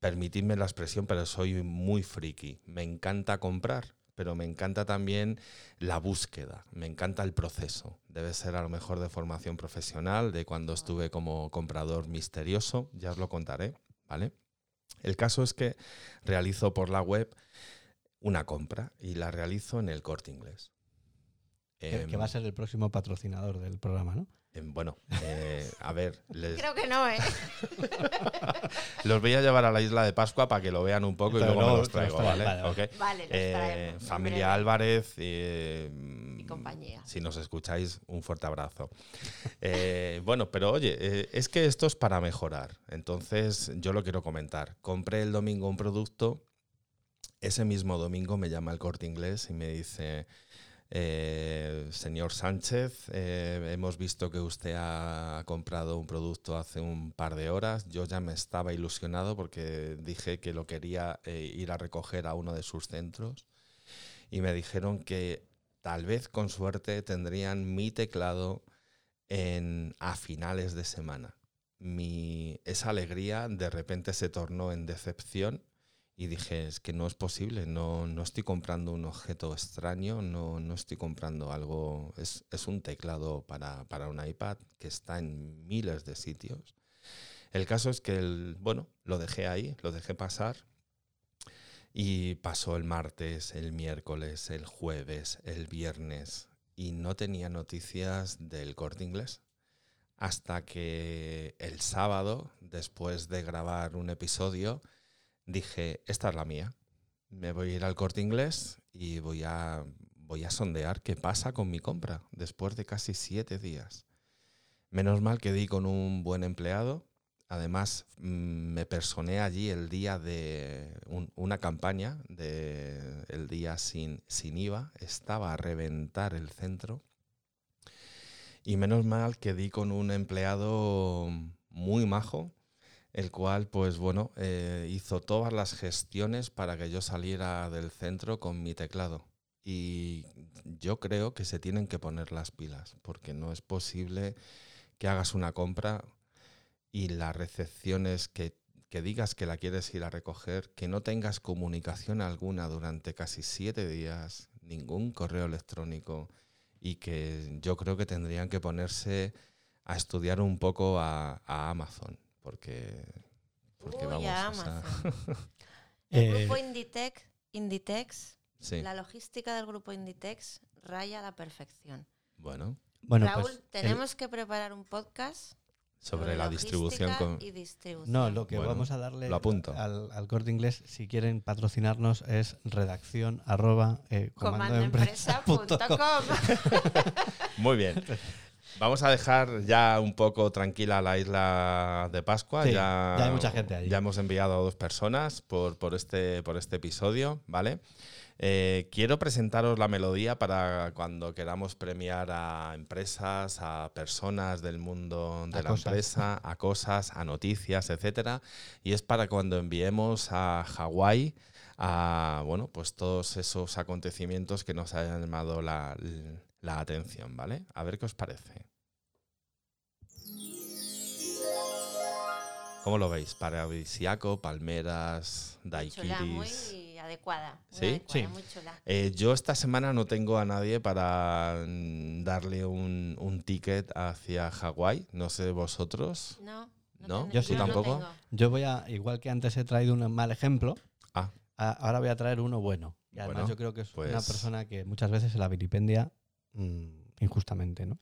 permitidme la expresión, pero soy muy friki. Me encanta comprar, pero me encanta también la búsqueda, me encanta el proceso. Debe ser a lo mejor de formación profesional, de cuando estuve como comprador misterioso, ya os lo contaré, ¿vale? El caso es que realizo por la web una compra y la realizo en el corte inglés. Que, Em, que va a ser el próximo patrocinador del programa, ¿no? Bueno, eh, a ver, les, Creo que no, ¿eh? los voy a llevar a la isla de Pascua para que lo vean un poco y Pero luego los traigo, ¿vale? vale, vale. Ok. Vale, los Eh, familia breve. Álvarez eh, Y compañía. Si nos escucháis, un fuerte abrazo. Eh, bueno, pero oye, eh, es que esto es para mejorar. Entonces, yo lo quiero comentar. Compré el domingo un producto. Ese mismo domingo me llama el corte inglés y me dice, eh, señor Sánchez, eh, hemos visto que usted ha comprado un producto hace un par de horas. Yo ya me estaba ilusionado porque dije que lo quería eh, ir a recoger a uno de sus centros y me dijeron que tal vez con suerte tendrían mi teclado en, a finales de semana. Mi, esa alegría de repente se tornó en decepción y dije, es que no es posible, no, no estoy comprando un objeto extraño, no, no estoy comprando algo, es, es un teclado para, para un iPad que está en miles de sitios. El caso es que, el, bueno, lo dejé ahí, lo dejé pasar y pasó el martes, el miércoles, el jueves, el viernes y no tenía noticias del corte inglés. Hasta que el sábado, después de grabar un episodio, dije, esta es la mía. Me voy a ir al corte inglés y voy a, voy a sondear qué pasa con mi compra después de casi siete días. Menos mal que di con un buen empleado. Además, mm, me personé allí el día de un- una campaña, de el día sin, sin IVA. Estaba a reventar el centro. Y menos mal que di con un empleado muy majo, el cual, pues bueno, eh, hizo todas las gestiones para que yo saliera del centro con mi teclado. Y yo creo que se tienen que poner las pilas, porque no es posible que hagas una compra y la recepción es que, que digas que la quieres ir a recoger, que no tengas comunicación alguna durante casi siete días, ningún correo electrónico y que yo creo que tendrían que ponerse a estudiar un poco a Amazon, porque, porque Uy, vamos, a o sea, Amazon. El Eh, grupo Inditex, Inditex sí, la logística del grupo Inditex raya a la perfección. bueno, bueno, Raúl, pues el- tenemos que preparar un podcast sobre la distribución con... y distribución. No, lo que Bueno, vamos a darle lo apunto. Al, al corte inglés, si quieren patrocinarnos, es redacción arroba eh, comandoempresa.com. comandoempresa.com. Muy bien. Vamos a dejar ya un poco tranquila la isla de Pascua. Sí, ya, ya hay mucha gente allí. Ya hemos enviado a dos personas por, por, este, por este episodio, ¿vale? Eh, quiero presentaros la melodía para cuando queramos premiar a empresas, a personas del mundo de A la cosas. empresa, a cosas, a noticias, etcétera. Y es para cuando enviemos a Hawái a bueno, pues todos esos acontecimientos que nos hayan llamado la, la atención, ¿vale? A ver qué os parece. ¿Cómo lo veis? Paradisiaco, palmeras, Chula, muy daiquiris. adecuada. Muy ¿Sí? adecuada, Sí. muy chula. Eh, yo esta semana no tengo a nadie para mm, darle un, un ticket hacia Hawái. No sé vosotros. No, ¿No? Yo sí. no tampoco. Yo voy a, igual que antes he traído un mal ejemplo, Ah. a- ahora voy a traer uno bueno. Y además Bueno, yo creo que es una pues- persona que muchas veces se la vilipendia mm, injustamente, ¿no?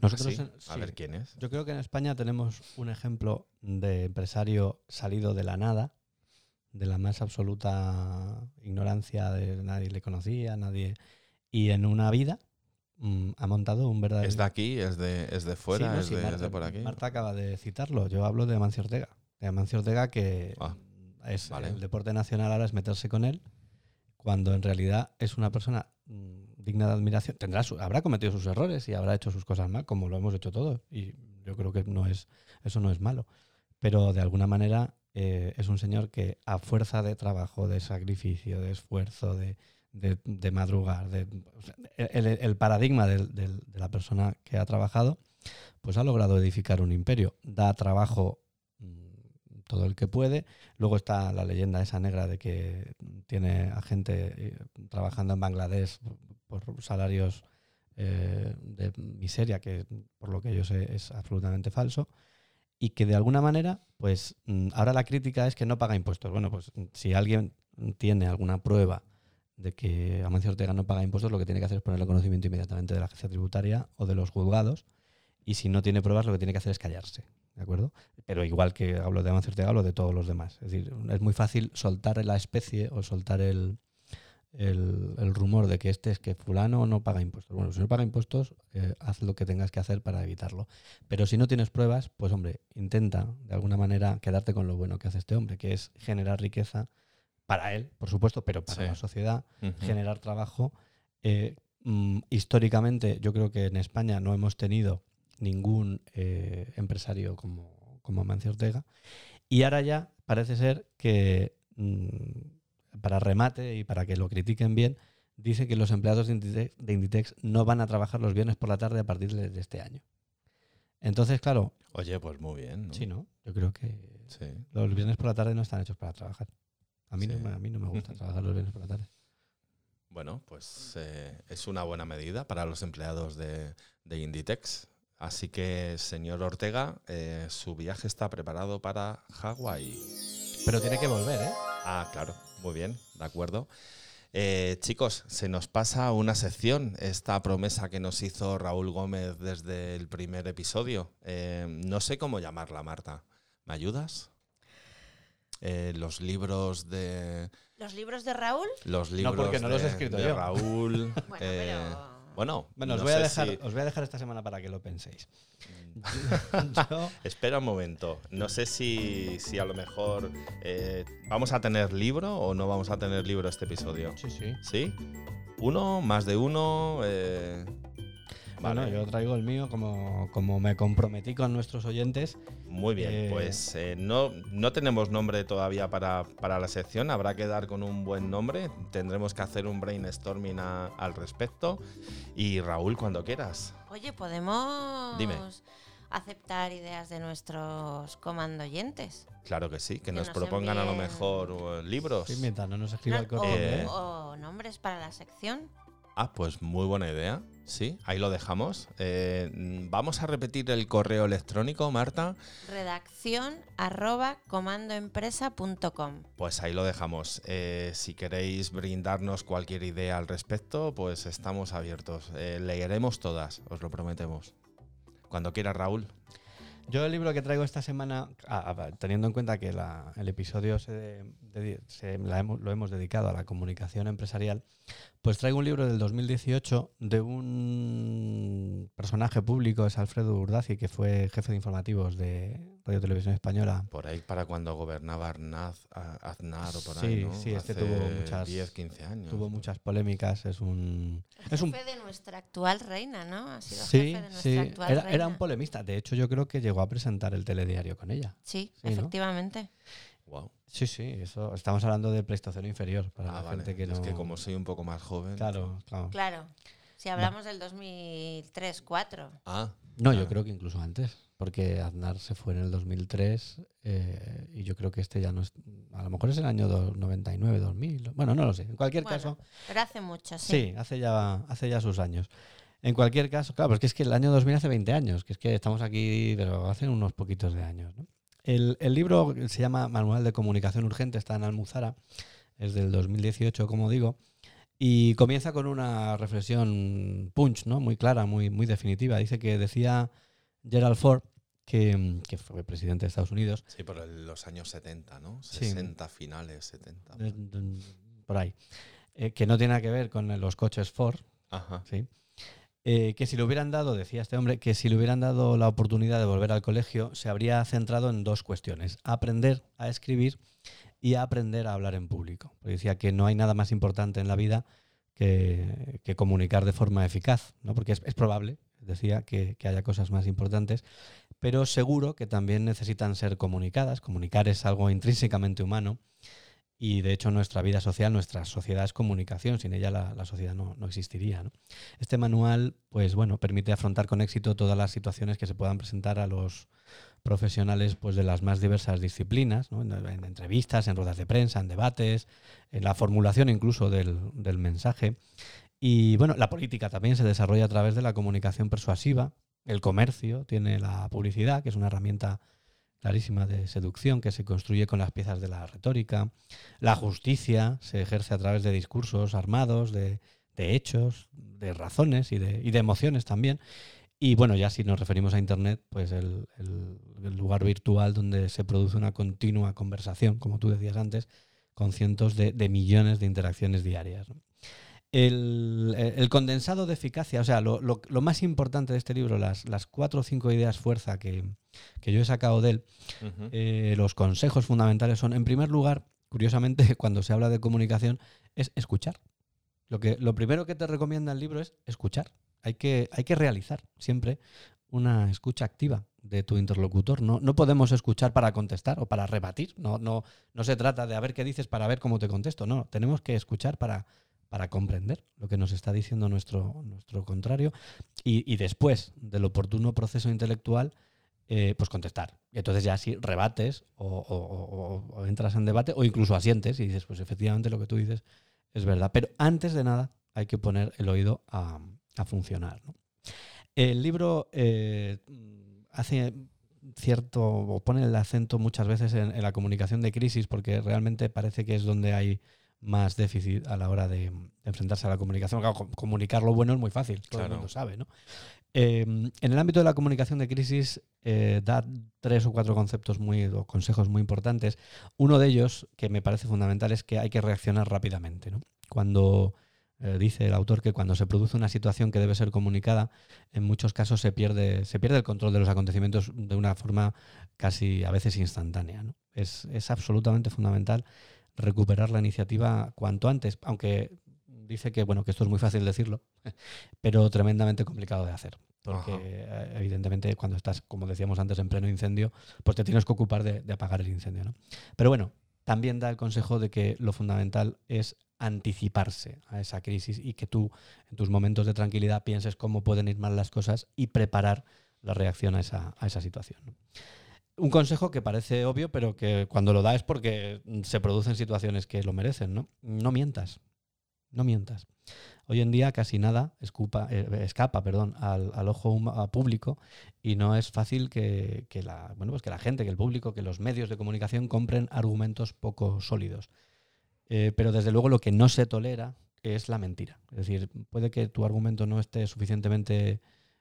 Nosotros, A ver quién es. Yo creo que en España tenemos un ejemplo de empresario salido de la nada, de la más absoluta ignorancia, de nadie le conocía, nadie. Y en una vida mm, ha montado un verdadero. ¿Es de aquí? ¿Es de, es de fuera? Sí, no, ¿Es, de, Marta, es de por aquí? Marta acaba de citarlo. Yo hablo de Amancio Ortega. De Amancio Ortega que Ah, es vale. el deporte nacional ahora es meterse con él, cuando en realidad es una persona mm, digna de admiración. Tendrá su- habrá cometido sus errores y habrá hecho sus cosas mal, como lo hemos hecho todos. Y yo creo que no es, eso no es malo. Pero de alguna manera eh, es un señor que a fuerza de trabajo, de sacrificio, de esfuerzo, de, de- de madrugar, de, el, paradigma del- de la persona que ha trabajado, pues ha logrado edificar un imperio. Da trabajo mm, todo el que puede. Luego está la leyenda esa negra de que tiene a gente eh, trabajando en Bangladesh por salarios eh, de miseria, que por lo que yo sé es absolutamente falso. Y que de alguna manera, pues mm, ahora la crítica es que no paga impuestos. Bueno, pues si alguien tiene alguna prueba de que Amancio Ortega no paga impuestos, lo que tiene que hacer es ponerlo en conocimiento inmediatamente de la agencia tributaria o de los juzgados. Y si no tiene pruebas, lo que tiene que hacer es callarse. ¿De acuerdo? Pero igual que hablo de Amancio Ortega, hablo de todos los demás. Es decir, es muy fácil soltar la especie o soltar el, el, el rumor de que este es que fulano no paga impuestos. Bueno, si no paga impuestos, eh, haz lo que tengas que hacer para evitarlo. Pero si no tienes pruebas, pues hombre, intenta de alguna manera quedarte con lo bueno que hace este hombre, que es generar riqueza para él, por supuesto, pero para Sí. la sociedad, generar trabajo. Eh, mm, históricamente, yo creo que en España no hemos tenido ningún eh, empresario como, como Amancio Ortega. Y ahora ya parece ser que, mm, para remate y para que lo critiquen bien, dice que los empleados de Inditex, de Inditex no van a trabajar los viernes por la tarde a partir de, de este año. Entonces, claro, Oye, pues muy bien. ¿no? sí, ¿no? Yo creo que Sí. los viernes por la tarde no están hechos para trabajar. A mí, Sí. no, me- a mí no me gusta trabajar los viernes por la tarde. Bueno, pues eh, es una buena medida para los empleados de, de Inditex. Así que, señor Ortega, eh, su viaje está preparado para Hawái. Pero tiene que volver, ¿eh? Ah, claro, muy bien, de acuerdo. Eh, chicos, se nos pasa una sección, esta promesa que nos hizo Raúl Gómez desde el primer episodio. Eh, no sé cómo llamarla, Marta. ¿Me ayudas? Eh, los libros de. ¿Los libros de Raúl? Los libros porque no los he de- escrito de yo. Raúl. Bueno, eh, pero... bueno, Bueno, os, no voy a dejar, si- os voy a dejar esta semana para que lo penséis. Yo- Espera un momento. No sé si, si a lo mejor eh, vamos a tener libro o no vamos a tener libro este episodio. sí, sí. ¿Sí? ¿Uno? ¿Más de uno? Eh, Bueno, yo traigo el mío como, como me comprometí con nuestros oyentes. Muy bien. eh, Pues eh, no, no tenemos nombre todavía para, para la sección. Habrá que dar con un buen nombre. Tendremos que hacer un brainstorming a- al respecto. Y Raúl, cuando quieras. Oye, podemos Dime. aceptar ideas de nuestros comandoyentes. Claro que sí, que, Que nos, nos propongan a lo mejor uh, libros. Sí, mientras no nos escriba el correo. Eh. o nombres para la sección. Ah, pues muy buena idea. Sí, ahí lo dejamos. Eh, vamos a repetir el correo electrónico, Marta. Redacción arroba comandoempresa.com. Pues ahí lo dejamos. Eh, si queréis brindarnos cualquier idea al respecto, pues estamos abiertos. Eh, leeremos todas, os lo prometemos. Cuando quiera, Raúl. Yo el libro que traigo esta semana, ah, ah, teniendo en cuenta que la- el episodio se, se- la hemos- lo hemos dedicado a la comunicación empresarial, pues traigo un libro del 2018 de un personaje público, es Alfredo Urdaci, que fue jefe de informativos de Radio Televisión Española. Por ahí para cuando gobernaba Arnaz, a- Aznar o por Sí, ahí, ¿no? sí, este Hace tuvo muchas- 10, 15 años. Tuvo muchas polémicas, es un... El Es un jefe de nuestra actual reina, ¿no? Ha sido Sí, jefe de nuestra sí, actual era, reina. era un polemista. De hecho, yo creo que llegó a presentar el telediario con ella. Sí, Sí, ¿no? Wow. Sí, sí, eso. Estamos hablando de Pleistoceno inferior para Ah, la vale. gente que no. Es que como soy un poco más joven. Claro, claro. Claro. Si hablamos del 2003-4. Ah, No, yo creo que incluso antes, porque Aznar se fue en el 2003 eh, y yo creo que este ya no es. A lo mejor es el año do- 99, 2000. Bueno, no lo sé. En cualquier Bueno, caso, Pero hace mucho, sí. sí, hace, ya, hace ya sus años. En cualquier caso, claro, porque es que el año 2000 hace 20 años, que es que estamos aquí, pero hace unos poquitos de años. ¿no? El, el libro se llama Manual de Comunicación Urgente, está en Almuzara, es del 2018, como digo, y comienza con una reflexión punch, ¿no? Muy clara, muy, muy definitiva. Dice que decía Gerald Ford, que, que fue presidente de Estados Unidos, sí, por el- los años 70, ¿no? Sí. 60 finales, 70. de- de- por ahí, eh, que no tiene nada que ver con los coches Ford, Ajá. ¿sí? Eh, que si le hubieran dado, decía este hombre, que si le hubieran dado la oportunidad de volver al colegio, se habría centrado en dos cuestiones, aprender a escribir y a aprender a hablar en público. Decía que no hay nada más importante en la vida que, que comunicar de forma eficaz, ¿no? porque es, es probable, decía, que, que haya cosas más importantes, pero seguro que también necesitan ser comunicadas. Comunicar es algo intrínsecamente humano y de hecho nuestra vida social, nuestra sociedad es comunicación, sin ella la, sociedad no, no existiría. Este manual, pues bueno, permite afrontar con éxito todas las situaciones que se puedan presentar a los profesionales pues, de las más diversas disciplinas, en, en entrevistas, en ruedas de prensa, en debates, en la formulación incluso del, del mensaje. Y bueno, la política también se desarrolla a través de la comunicación persuasiva, el comercio tiene la publicidad, que es una herramienta clarísima de seducción que se construye con las piezas de la retórica. La justicia se ejerce a través de discursos armados, de, hechos, de razones y de, emociones también. Y bueno, ya si nos referimos a Internet, pues el, lugar virtual donde se produce una continua conversación, como tú decías antes, con cientos de, millones de interacciones diarias. El, condensado de eficacia, o sea, lo, más importante de este libro, las cuatro o cinco ideas fuerza que, que yo he sacado de él, eh, los consejos fundamentales son, en primer lugar, curiosamente, cuando se habla de comunicación, es escuchar. Lo, que, lo primero que te recomienda el libro es escuchar. Hay que, hay que realizar siempre una escucha activa de tu interlocutor. No, no podemos escuchar para contestar o para rebatir. No, no, no se trata de a ver qué dices para ver cómo te contesto. No, tenemos que escuchar para, para comprender lo que nos está diciendo nuestro, nuestro contrario y, y después del oportuno proceso intelectual, eh, pues contestar. Y entonces ya si rebates o, o- o- o entras en debate o incluso asientes y dices, pues efectivamente lo que tú dices es verdad. Pero antes de nada hay que poner el oído a, a funcionar. ¿no? El libro eh, hace cierto, o pone el acento muchas veces en, en la comunicación de crisis porque realmente parece que es donde hay más déficit a la hora de, de enfrentarse a la comunicación. Claro, com- comunicar lo bueno es muy fácil, todo Claro. el mundo sabe, ¿no? Eh, en el ámbito de la comunicación de crisis eh, da tres o cuatro conceptos muy o consejos muy importantes. Uno de ellos que me parece fundamental es que hay que reaccionar rápidamente. Cuando eh, dice el autor que cuando se produce una situación que debe ser comunicada, en muchos casos se pierde, se pierde el control de los acontecimientos de una forma casi a veces instantánea. Es, es absolutamente fundamental recuperar la iniciativa cuanto antes, aunque dice que bueno que esto es muy fácil decirlo, pero tremendamente complicado de hacer. Porque Ajá. eh, evidentemente cuando estás, como decíamos antes, en pleno incendio, pues te tienes que ocupar de, de apagar el incendio. ¿no? Pero bueno, también da el consejo de que lo fundamental es anticiparse a esa crisis y que tú en tus momentos de tranquilidad pienses cómo pueden ir mal las cosas y preparar la reacción a esa, a esa situación. ¿no? Un consejo que parece obvio, pero que cuando lo da es porque se producen situaciones que lo merecen, ¿no? No mientas. No mientas. Hoy en día casi nada eh, escapa perdón, al, ojo público y no es fácil que, que la, bueno, pues que la gente, que el público, que los medios de comunicación compren argumentos poco sólidos. Eh, pero desde luego lo que no se tolera es la mentira. Es decir, puede que tu argumento no esté suficientemente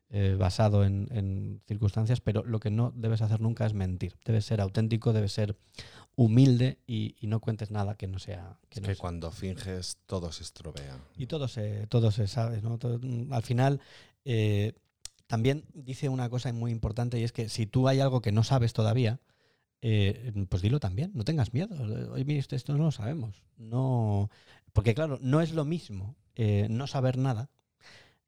eh, basado en, en circunstancias, pero lo que no debes hacer nunca es mentir. Debes ser auténtico, debes ser humilde y, y no cuentes nada que no sea. Que Es no que sea- cuando finges todo se estropea. y todo se, todo se sabe, ¿no? Todo- mm, al final, eh, también dice una cosa muy importante y es que si tú hay algo que no sabes todavía, eh, pues dilo también, no tengas miedo. Oye, mire, esto, esto no lo sabemos. No, porque claro, no es lo mismo eh, no saber nada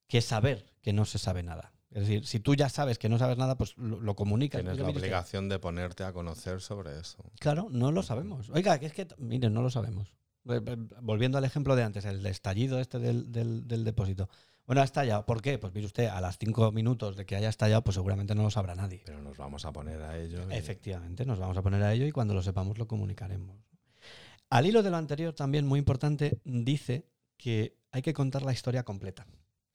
que saber que no se sabe nada. Es decir, si tú ya sabes que no sabes nada, pues lo, lo comunicas. Tienes la obligación de ponerte a conocer sobre eso. Claro, no lo sabemos. Oiga, que es que, miren, no lo sabemos. Eh, eh, Volviendo al ejemplo de antes, el estallido este del, del- del depósito. Bueno, ha estallado. ¿Por qué? Pues mire usted, a las cinco minutos de que haya estallado, pues seguramente no lo sabrá nadie. Pero nos vamos a poner a ello. y- Efectivamente, nos vamos a poner a ello y cuando lo sepamos lo comunicaremos. Al hilo de lo anterior, también muy importante, dice que hay que contar la historia completa.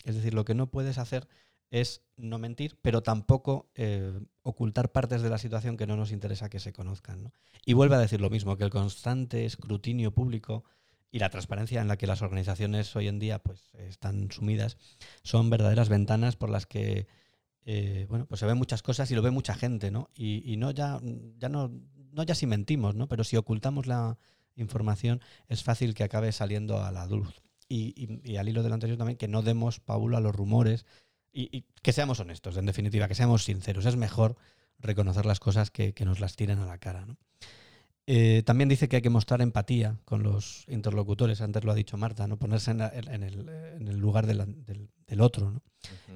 Es decir, lo que no puedes hacer es no mentir, pero tampoco eh, ocultar partes de la situación que no nos interesa que se conozcan. ¿no? Y vuelve a decir lo mismo, que el constante escrutinio público y la transparencia en la que las organizaciones hoy en día pues, están sumidas son verdaderas ventanas por las que eh, bueno, pues se ven muchas cosas y lo ve mucha gente, ¿no? Y, y no ya, ya no, no ya si mentimos, ¿no? Pero si ocultamos la información es fácil que acabe saliendo a la luz. Y, y- al hilo del anterior también, que no demos paulo a los rumores y, y que seamos honestos, en definitiva, que seamos sinceros. Es mejor reconocer las cosas que, que nos las tiren a la cara, ¿no? Eh, también dice que hay que mostrar empatía con los interlocutores, antes lo ha dicho Marta, ¿no? ponerse en, la- en el, en el lugar de la- del, del otro. ¿no?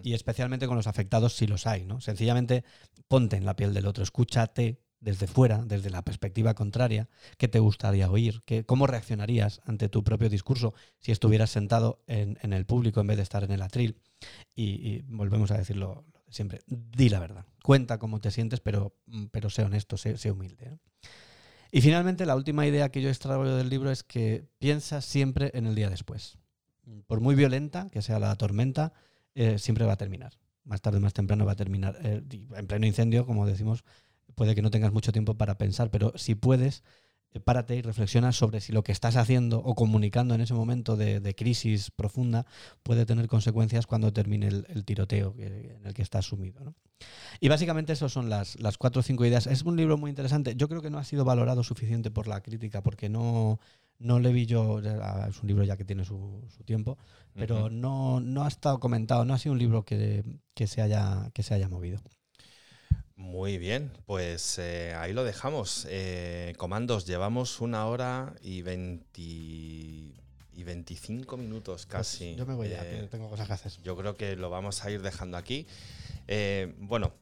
Y especialmente con los afectados si los hay, ¿no? Sencillamente ponte en la piel del otro, escúchate desde fuera, desde la perspectiva contraria, qué te gustaría oír, qué, cómo reaccionarías ante tu propio discurso si estuvieras sentado en, en el público en vez de estar en el atril. Y, volvemos a decirlo lo de siempre, di la verdad, cuenta cómo te sientes, pero, pero sé honesto, sé, humilde. ¿no? Y finalmente, la última idea que yo extraigo del libro es que piensa siempre en el día después. Por muy violenta que sea la tormenta, eh, siempre va a terminar. Más tarde o más temprano va a terminar. Eh, en pleno incendio, como decimos, puede que no tengas mucho tiempo para pensar, pero si puedes, eh, párate y reflexiona sobre si lo que estás haciendo o comunicando en ese momento de, de crisis profunda puede tener consecuencias cuando termine el, el tiroteo que- en el que estás sumido. ¿no? Y básicamente esas son las, las cuatro o cinco ideas. Es un libro muy interesante. Yo creo que no ha sido valorado suficiente por la crítica porque no, no le vi yo, ya- es un libro ya que tiene su, su tiempo, pero no, no ha estado comentado, no ha sido un libro que, que se, haya, que se haya movido. Muy bien, pues eh, ahí lo dejamos. Eh, comandos, llevamos una hora y, 20 y 25 minutos casi. Pues yo me voy ya, Eh, que tengo cosas que hacer. Yo creo que lo vamos a ir dejando aquí. Eh, bueno,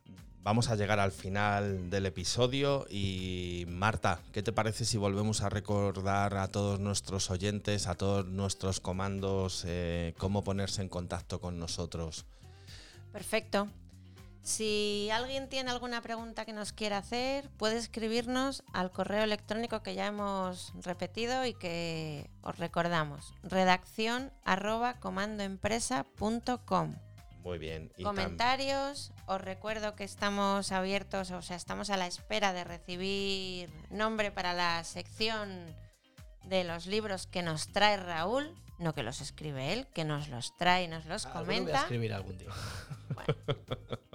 vamos a llegar al final del episodio y Marta, ¿qué te parece si volvemos a recordar a todos nuestros oyentes, a todos nuestros comandos, eh, cómo ponerse en contacto con nosotros? Perfecto. Si alguien tiene alguna pregunta que nos quiera hacer, puede escribirnos al correo electrónico que ya hemos repetido y que os recordamos. Redacción arroba comandoempresa.com. Muy bien. Y tam- Comentarios, os recuerdo que estamos abiertos, o sea, estamos a la espera de recibir nombre para la sección de los libros que nos trae Raúl, no que los escribe él, que nos los trae y nos los Alguno voy a comenta. escribir algún día.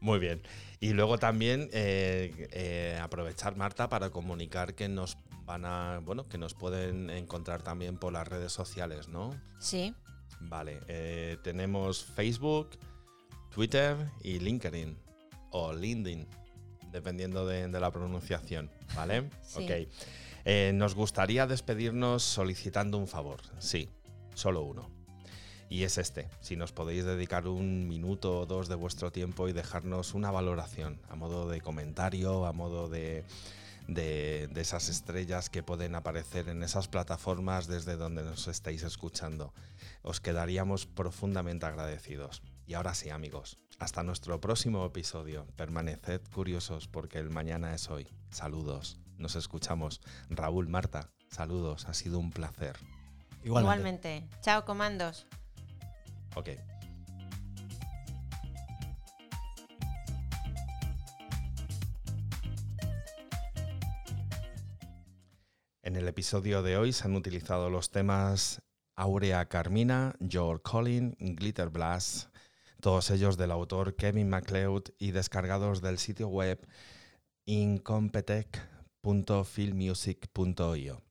Muy bien. Y luego también eh, eh, aprovechar, Marta, para comunicar que nos van a, bueno, que nos pueden encontrar también por las redes sociales, ¿no? Sí, Vale. eh, tenemos Facebook, Twitter y LinkedIn. O LinkedIn, dependiendo de, de la pronunciación, ¿vale? Sí. Ok. Nos gustaría despedirnos solicitando un favor. Sí, solo uno. Y es este, si nos podéis dedicar un minuto o dos de vuestro tiempo y dejarnos una valoración a modo de comentario, a modo de, de, de esas estrellas que pueden aparecer en esas plataformas desde donde nos estáis escuchando. Os quedaríamos profundamente agradecidos. Y ahora sí, amigos, hasta nuestro próximo episodio. Permaneced curiosos porque el mañana es hoy. Saludos. Nos escuchamos. Raúl, Marta, saludos. Ha sido un placer. Igualmente. Igualmente. Chao, comandos. Ok. En el episodio de hoy se han utilizado los temas Aurea Carmina, Joel Collin, Glitter Blast, todos ellos del autor Kevin MacLeod y descargados del sitio web incompetech.filmmusic.io.